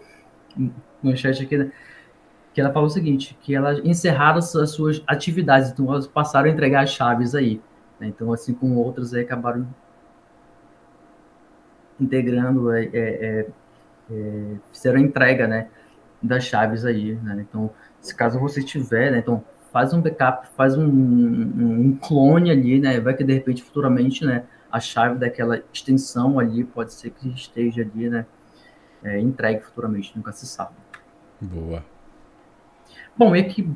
manchete aqui, né, que ela falou o seguinte, que elas encerraram as suas atividades, então elas passaram a entregar as chaves aí. Né? Então, assim como outras aí acabaram integrando, é, é, é, é, fizeram a entrega, né, das chaves aí, né? Então, se caso você tiver, né, então faz um backup, faz um, um, um, clone ali, né, vai que de repente futuramente, né, a chave daquela extensão ali pode ser que esteja ali, né, é, entregue futuramente, nunca se sabe. Boa. Bom, e aqui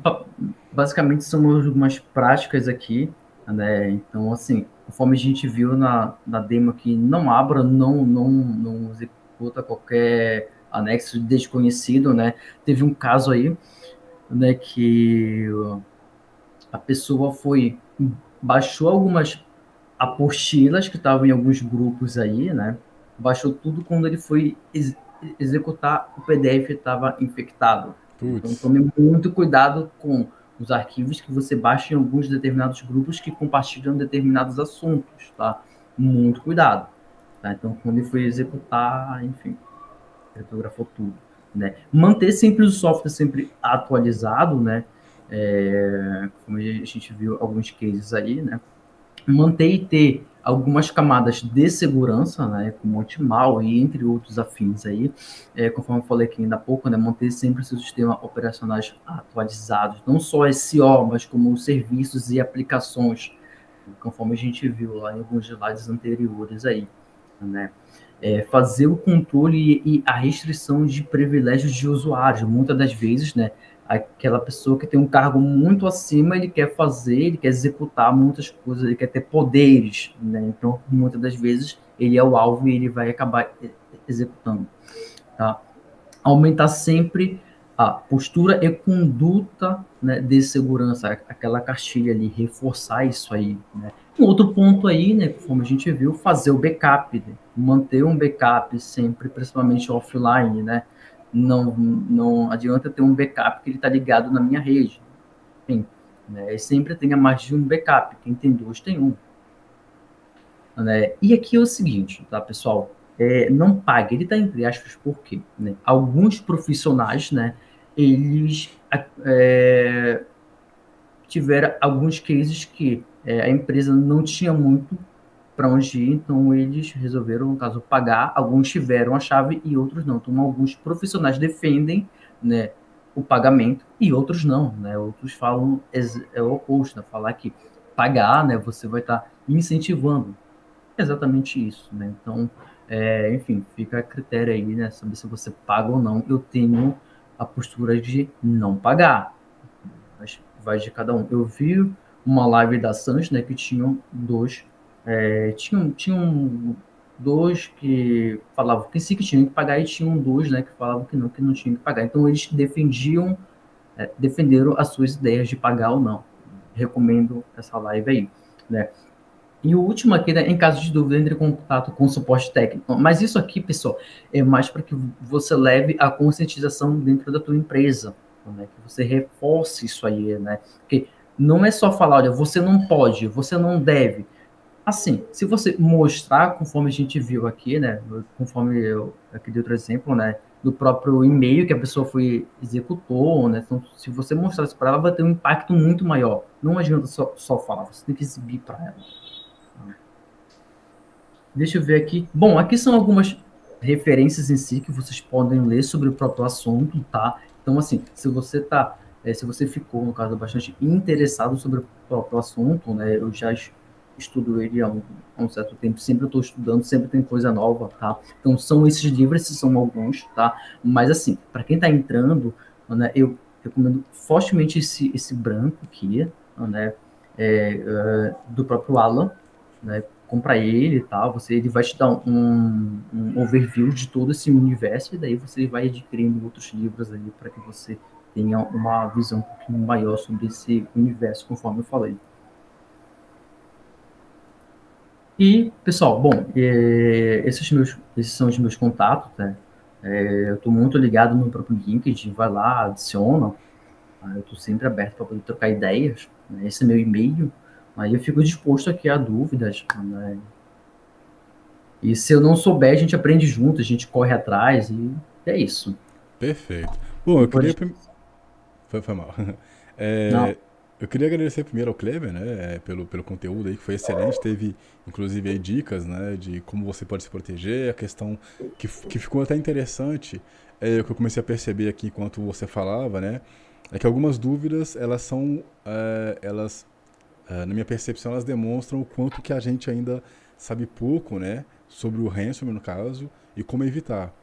basicamente são algumas práticas aqui, né? Então, assim, conforme a gente viu na, na demo aqui, não abra, não, não, não executa qualquer anexo desconhecido, né? Teve um caso aí, né, que a pessoa foi baixou algumas apostilas que estavam em alguns grupos aí, né? Baixou tudo quando ele foi ex executar o PDF estava infectado. Então tome muito cuidado com os arquivos que você baixa em alguns determinados grupos que compartilham determinados assuntos, tá? Muito cuidado. Tá? Então, quando ele for executar, enfim, criptografou tudo. Né? Manter sempre o software sempre atualizado, né? É, como a gente viu alguns cases aí, né? Manter e ter algumas camadas de segurança, né, como Antimal e entre outros afins aí, é, conforme eu falei aqui ainda há pouco, né, manter sempre seu sistema operacionais atualizados, não só SEO, mas como serviços e aplicações conforme a gente viu lá em alguns slides anteriores aí, né? É fazer o controle e a restrição de privilégios de usuários. Muitas das vezes, né, aquela pessoa que tem um cargo muito acima, ele quer fazer, ele quer executar muitas coisas, ele quer ter poderes, né? Então, muitas das vezes, ele é o alvo e ele vai acabar executando, tá? Aumentar sempre a postura e conduta né, de segurança, aquela cartilha ali, reforçar isso aí. Né? Um outro ponto aí, né, como a gente viu, fazer o backup, né? manter um backup sempre, principalmente offline, né? Não, não adianta ter um backup que ele está ligado na minha rede. Enfim, né? Sempre tenha mais de um backup. Quem tem dois tem um. Né? E aqui é o seguinte, tá, pessoal? É, não pague, ele está entre aspas, por quê? Né? Alguns profissionais, né, eles é, tiveram alguns cases que é, a empresa não tinha muito para onde ir, então eles resolveram, no caso, pagar. Alguns tiveram a chave e outros não. Então, alguns profissionais defendem né, o pagamento e outros não. Né? Outros falam é o oposto, né? falar que pagar, né, você vai estar tá incentivando. exatamente isso. Né? Então, é, enfim, fica a critério aí, né, saber se você paga ou não. Eu tenho a postura de não pagar. Mas vai de cada um. Eu vi uma live da Sans, né, que tinham dois, é, tinham, tinham dois que falavam que sim que tinham que pagar e tinham dois, né, que falavam que não, que não tinham que pagar. Então eles defendiam, é, defenderam as suas ideias de pagar ou não. Recomendo essa live aí, né. E o último aqui, né, em caso de dúvida, entre em contato com o suporte técnico. Mas isso aqui, pessoal, é mais para que você leve a conscientização dentro da tua empresa, né? Que você reforce isso aí, né? Porque não é só falar, olha, você não pode, você não deve. Assim, se você mostrar, conforme a gente viu aqui, né? Conforme eu aqui dei outro exemplo, né? Do próprio e-mail que a pessoa foi executou, né? Então, se você mostrar isso para ela, vai ter um impacto muito maior. Não adianta só, só falar, você tem que exibir para ela. Deixa eu ver aqui. Bom, aqui são algumas referências em si que vocês podem ler sobre o próprio assunto, tá? Então, assim, se você tá, é, se você ficou, no caso, bastante interessado sobre o próprio assunto, né? Eu já estudo ele há um, há um certo tempo, sempre estou estudando, sempre tem coisa nova, tá? Então, são esses livros, esses são alguns, tá? Mas, assim, para quem está entrando, né, eu recomendo fortemente esse, esse branco aqui, né? É, do próprio Alan, né? compra ele tal, você, ele vai te dar um, um, overview de todo esse universo e daí você vai adquirindo outros livros ali para que você tenha uma visão um pouquinho maior sobre esse universo, conforme eu falei. E, pessoal, bom, é, esses, meus, esses são os meus contatos, né? É, eu estou muito ligado no próprio LinkedIn, vai lá, adiciona. Tá? Eu estou sempre aberto para poder trocar ideias. Né? Esse é meu e-mail. Aí eu fico disposto aqui a dúvidas. Né? E se eu não souber, a gente aprende junto, a gente corre atrás e é isso. Perfeito. Bom, eu queria. Foi, foi mal. É, eu queria agradecer primeiro ao Kleber, né, é, pelo, pelo conteúdo aí, que foi excelente. Teve, inclusive, aí, dicas, né, de como você pode se proteger. A questão que, que ficou até interessante, é o que eu comecei a perceber aqui enquanto você falava, né, é que algumas dúvidas, elas são, é, elas Uh, na minha percepção, elas demonstram o quanto que a gente ainda sabe pouco, né, sobre o ransomware no caso e como evitar.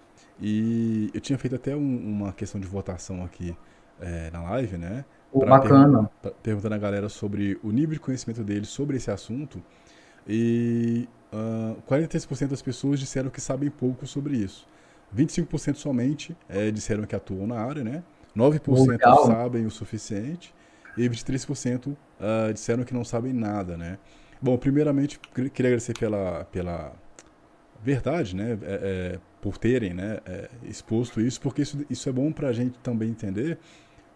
E eu tinha feito até um, uma questão de votação aqui é, na live, né? Bacana. Pergun perguntando a galera sobre o nível de conhecimento deles sobre esse assunto. E uh, ah, 43% das pessoas disseram que sabem pouco sobre isso. 25% somente é, disseram que atuam na área, né? 9% Legal. sabem o suficiente e 23% uh, disseram que não sabem nada, né? Bom, primeiramente, queria agradecer pela, pela verdade, né? É, é, por terem né, é, exposto isso, porque isso, isso é bom para a gente também entender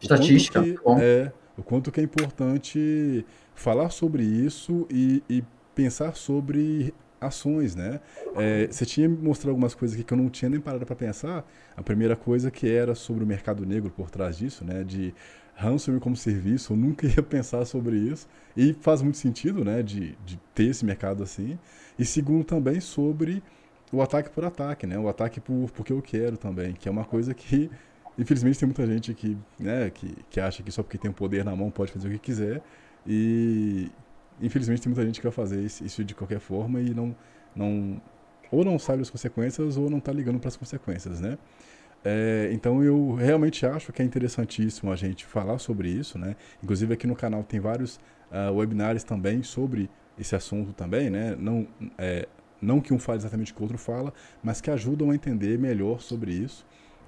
Estatística, o quanto, que, é, o quanto que é importante falar sobre isso e, e pensar sobre ações, né? É, você tinha me mostrado algumas coisas aqui que eu não tinha nem parado para pensar. A primeira coisa que era sobre o mercado negro por trás disso, né? De ransomware como serviço, eu nunca ia pensar sobre isso. E faz muito sentido, né, de, de ter esse mercado assim. E segundo também sobre o ataque por ataque, né, o ataque por porque eu quero também, que é uma coisa que infelizmente tem muita gente que, né, que, que acha que só porque tem o poder na mão pode fazer o que quiser. E infelizmente tem muita gente que vai fazer isso de qualquer forma e não, não ou não sabe as consequências ou não está ligando para as consequências, né? É, então eu realmente acho que é interessantíssimo a gente falar sobre isso, né? Inclusive aqui no canal tem vários uh, webinários também sobre esse assunto também, né? Não, é, não que um fale exatamente o que o outro fala, mas que ajudam a entender melhor sobre isso.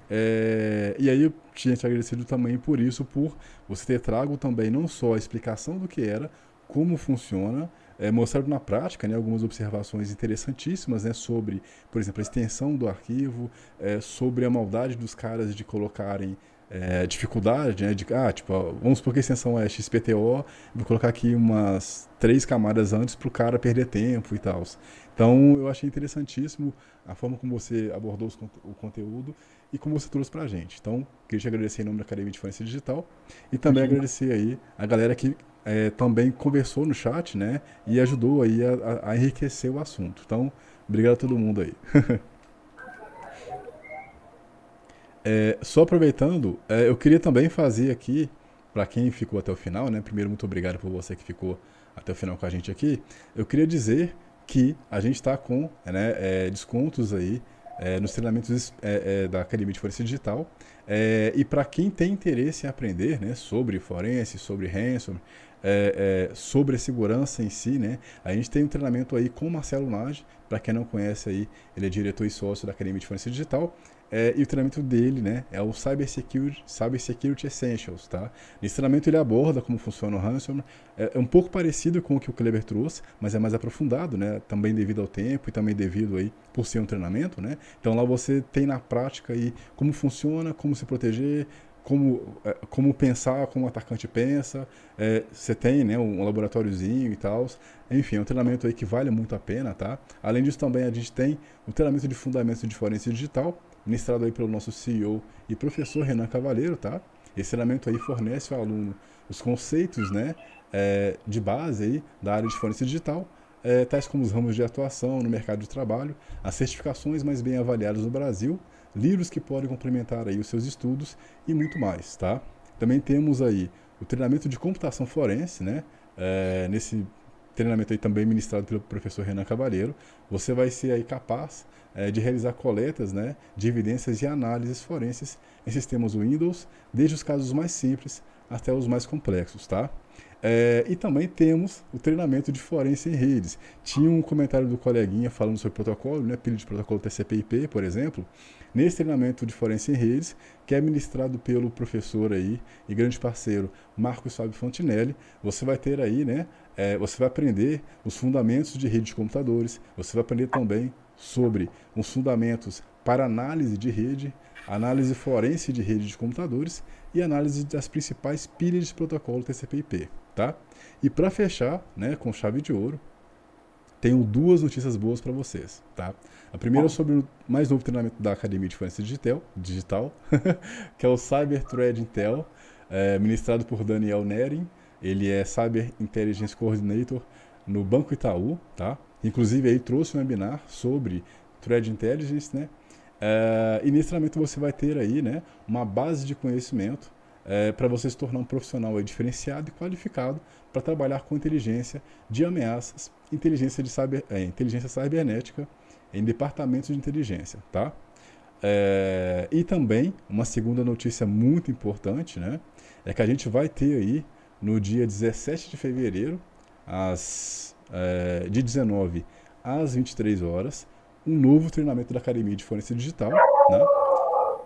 É, e aí eu tinha te agradecido também por isso, por você ter trago também não só a explicação do que era, como funciona, é, mostrado na prática né, algumas observações interessantíssimas né, sobre, por exemplo, a extensão do arquivo, é, sobre a maldade dos caras de colocarem é, dificuldade, né, de, ah, tipo, vamos supor que a extensão é XPTO, vou colocar aqui umas três camadas antes para o cara perder tempo e tal. Então, eu achei interessantíssimo a forma como você abordou o conteúdo e como você trouxe para a gente. Então, queria te agradecer em nome da Academia de Forense Digital e também Sim. agradecer aí a galera que é, também conversou no chat, né? E ajudou aí a, a, enriquecer o assunto. Então, obrigado a todo mundo aí. é, só aproveitando, é, eu queria também fazer aqui, para quem ficou até o final, né? Primeiro, muito obrigado por você que ficou até o final com a gente aqui. Eu queria dizer que a gente está com né, é, descontos aí é, nos treinamentos é, é, da Academia de Forense Digital. E para quem tem interesse em aprender né, sobre forense, sobre ransom, é, é, sobre a segurança em si, né? A gente tem um treinamento aí com o Marcelo Nage, para quem não conhece aí, ele é diretor e sócio da Academia de Forense Digital. É, e o treinamento dele, né, é o Cyber Security, Essentials, tá? Nesse treinamento ele aborda como funciona o ransomware, é, é, um pouco parecido com o que o Kleber trouxe, mas é mais aprofundado, né, também devido ao tempo e também devido aí por ser um treinamento, né? Então lá você tem na prática aí como funciona, como se proteger, como, é, como pensar, como o atacante pensa. É, você tem né, um laboratóriozinho e tal. Enfim, é um treinamento aí que vale muito a pena, tá? Além disso, também a gente tem o treinamento de fundamentos de forense digital, ministrado aí pelo nosso CEO e professor Renan Cavaleiro, tá? Esse treinamento aí fornece ao aluno os conceitos, né, é, de base aí da área de forense digital, é, tais como os ramos de atuação no mercado de trabalho, as certificações mais bem avaliadas no Brasil, livros que podem complementar aí os seus estudos e muito mais, tá? Também temos aí o treinamento de computação forense, né? É, nesse treinamento aí também ministrado pelo professor Renan Cavalheiro, você vai ser aí capaz é, de realizar coletas, né, de evidências e análises forenses em sistemas Windows, desde os casos mais simples até os mais complexos, tá? É, e também temos o treinamento de forense em redes. Tinha um comentário do coleguinha falando sobre protocolo, né, pilha de protocolo TCP/IP, por exemplo. Nesse treinamento de forense em redes, que é ministrado pelo professor aí e grande parceiro Marcos Fábio Fontinelli, você vai ter aí, né, é, você vai aprender os fundamentos de rede de computadores, você vai aprender também sobre os fundamentos para análise de rede, análise forense de rede de computadores e análise das principais pilhas de protocolo TCP/IP tá? E para fechar, né, com chave de ouro, tenho duas notícias boas para vocês, tá? A primeira é sobre o mais novo treinamento da Academia de Forense Digital, digital que é o Cyber Thread Intel, é, ministrado por Daniel Nering. Ele é Cyber Intelligence Coordinator no Banco Itaú, tá? Inclusive aí trouxe um webinar sobre Thread Intelligence, né? É, e nesse treinamento você vai ter aí, né, uma base de conhecimento é, para você se tornar um profissional diferenciado e qualificado para trabalhar com inteligência de ameaças, inteligência, de cyber, é, inteligência cibernética em departamentos de inteligência, tá? E também, uma segunda notícia muito importante, né? É que a gente vai ter aí, no dia 17 de fevereiro, às, é, de 19 às 23 horas, um novo treinamento da Academia de Forense Digital, né?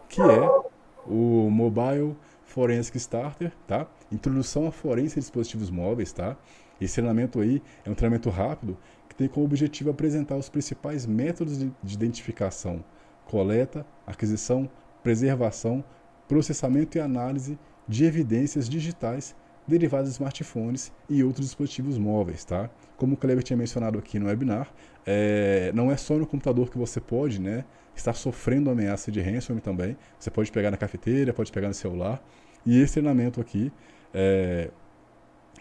Que é o Mobile Forensic Starter, tá? Introdução à forense de dispositivos móveis, tá? Esse treinamento aí é um treinamento rápido que tem como objetivo apresentar os principais métodos de identificação, coleta, aquisição, preservação, processamento e análise de evidências digitais derivadas de smartphones e outros dispositivos móveis, tá? Como o Kleber tinha mencionado aqui no webinar, é, não é só no computador que você pode, né, estar sofrendo ameaça de ransomware também. Você pode pegar na cafeteira, pode pegar no celular. E esse treinamento aqui, é,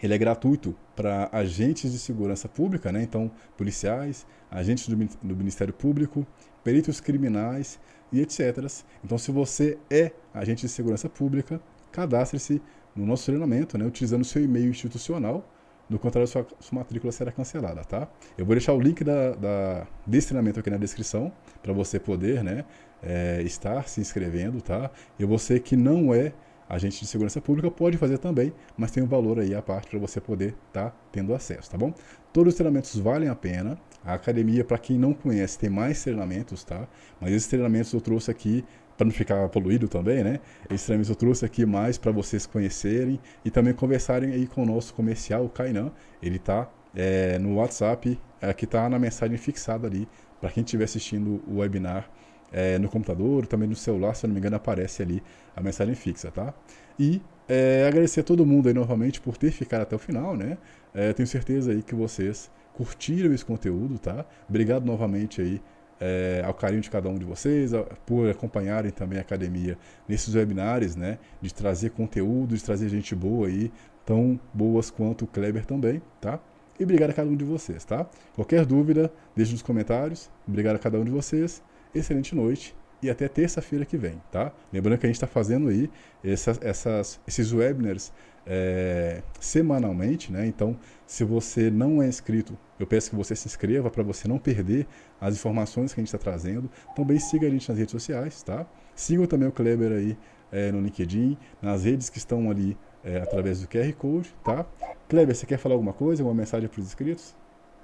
ele é gratuito para agentes de segurança pública, né? Então, policiais, agentes do, do Ministério Público, peritos criminais e etc. Então, se você é agente de segurança pública, cadastre-se no nosso treinamento, né, utilizando seu e-mail institucional do contrário, sua, sua matrícula será cancelada, tá? Eu vou deixar o link da, da desse treinamento aqui na descrição para você poder, né, é, estar se inscrevendo, tá? E você que não é agente de segurança pública pode fazer também, mas tem um valor aí à parte para você poder estar tá tendo acesso, tá bom? Todos os treinamentos valem a pena. A academia, para quem não conhece, tem mais treinamentos, tá? Mas esses treinamentos eu trouxe aqui para não ficar poluído também, né? Treinamentos eu trouxe aqui mais para vocês conhecerem e também conversarem aí com o nosso comercial, o Kainan. Ele tá é, no WhatsApp, aqui tá na mensagem fixada ali para quem estiver assistindo o webinar é, no computador, também no celular, se eu não me engano, aparece ali a mensagem fixa, tá? E é, agradecer a todo mundo aí novamente por ter ficado até o final, né? É, tenho certeza aí que vocês curtiram esse conteúdo, tá? Obrigado novamente aí é, ao carinho de cada um de vocês, por acompanharem também a academia nesses webinários, né? De trazer conteúdo, de trazer gente boa aí, tão boas quanto o Kleber também, tá? E obrigado a cada um de vocês, tá? Qualquer dúvida, deixe nos comentários. Obrigado a cada um de vocês excelente noite e até terça-feira que vem, tá? Lembrando que a gente está fazendo aí essas, essas, esses webinars é, semanalmente, né? Então, se você não é inscrito, eu peço que você se inscreva para você não perder as informações que a gente está trazendo. Também siga a gente nas redes sociais, tá? Siga também o Kleber aí é, no LinkedIn, nas redes que estão ali é, através do QR Code, tá? Kleber, você quer falar alguma coisa, alguma mensagem para os inscritos?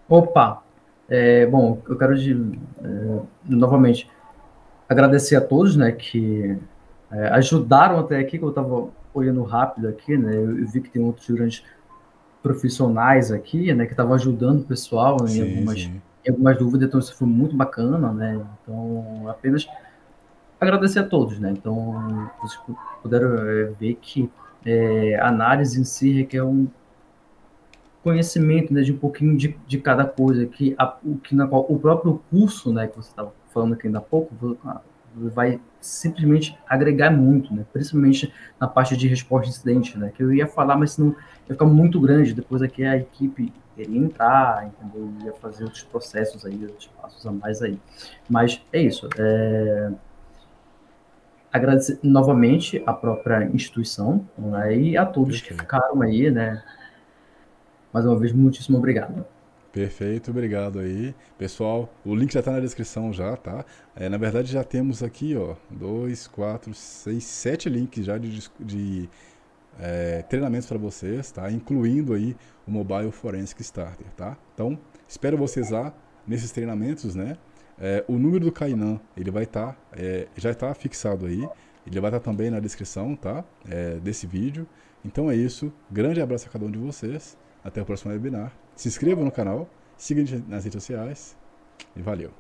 Opa, é, bom, eu quero de, é, novamente agradecer a todos, né, que é, ajudaram até aqui, que eu estava olhando rápido aqui, né, eu, eu, vi que tem outros grandes profissionais aqui, né, que estavam ajudando o pessoal em, sim, algumas, sim. em algumas dúvidas, então isso foi muito bacana, né, então apenas agradecer a todos, né, então vocês puderam é, ver que é, a análise em si requer um conhecimento né, de um pouquinho de, de cada coisa, que, a, o, que na qual, o próprio curso né, que você estava falando aqui ainda há pouco vai simplesmente agregar muito, né, principalmente na parte de resposta de incidente, né, que eu ia falar, mas senão ia ficar muito grande, depois aqui a equipe iria entrar, entendeu? ia fazer outros processos aí, outros passos a mais aí. Mas é isso. É... Agradecer novamente a própria instituição né, e a todos que ficaram aí, né? mais uma vez, muitíssimo obrigado. Perfeito, obrigado aí. Pessoal, o link já está na descrição já, tá? É, na verdade, já temos aqui, ó, dois, quatro, seis, sete links já de, de é, treinamentos para vocês, tá? Incluindo aí o Mobile Forensic Starter, tá? Então, espero vocês lá nesses treinamentos, né? É, o número do Kainan, ele vai estar, tá, é, já está fixado aí. Ele vai estar tá também na descrição, tá? É, desse vídeo. Então é isso. Grande abraço a cada um de vocês. Até o próximo webinar. Se inscreva no canal, siga nas redes sociais e valeu.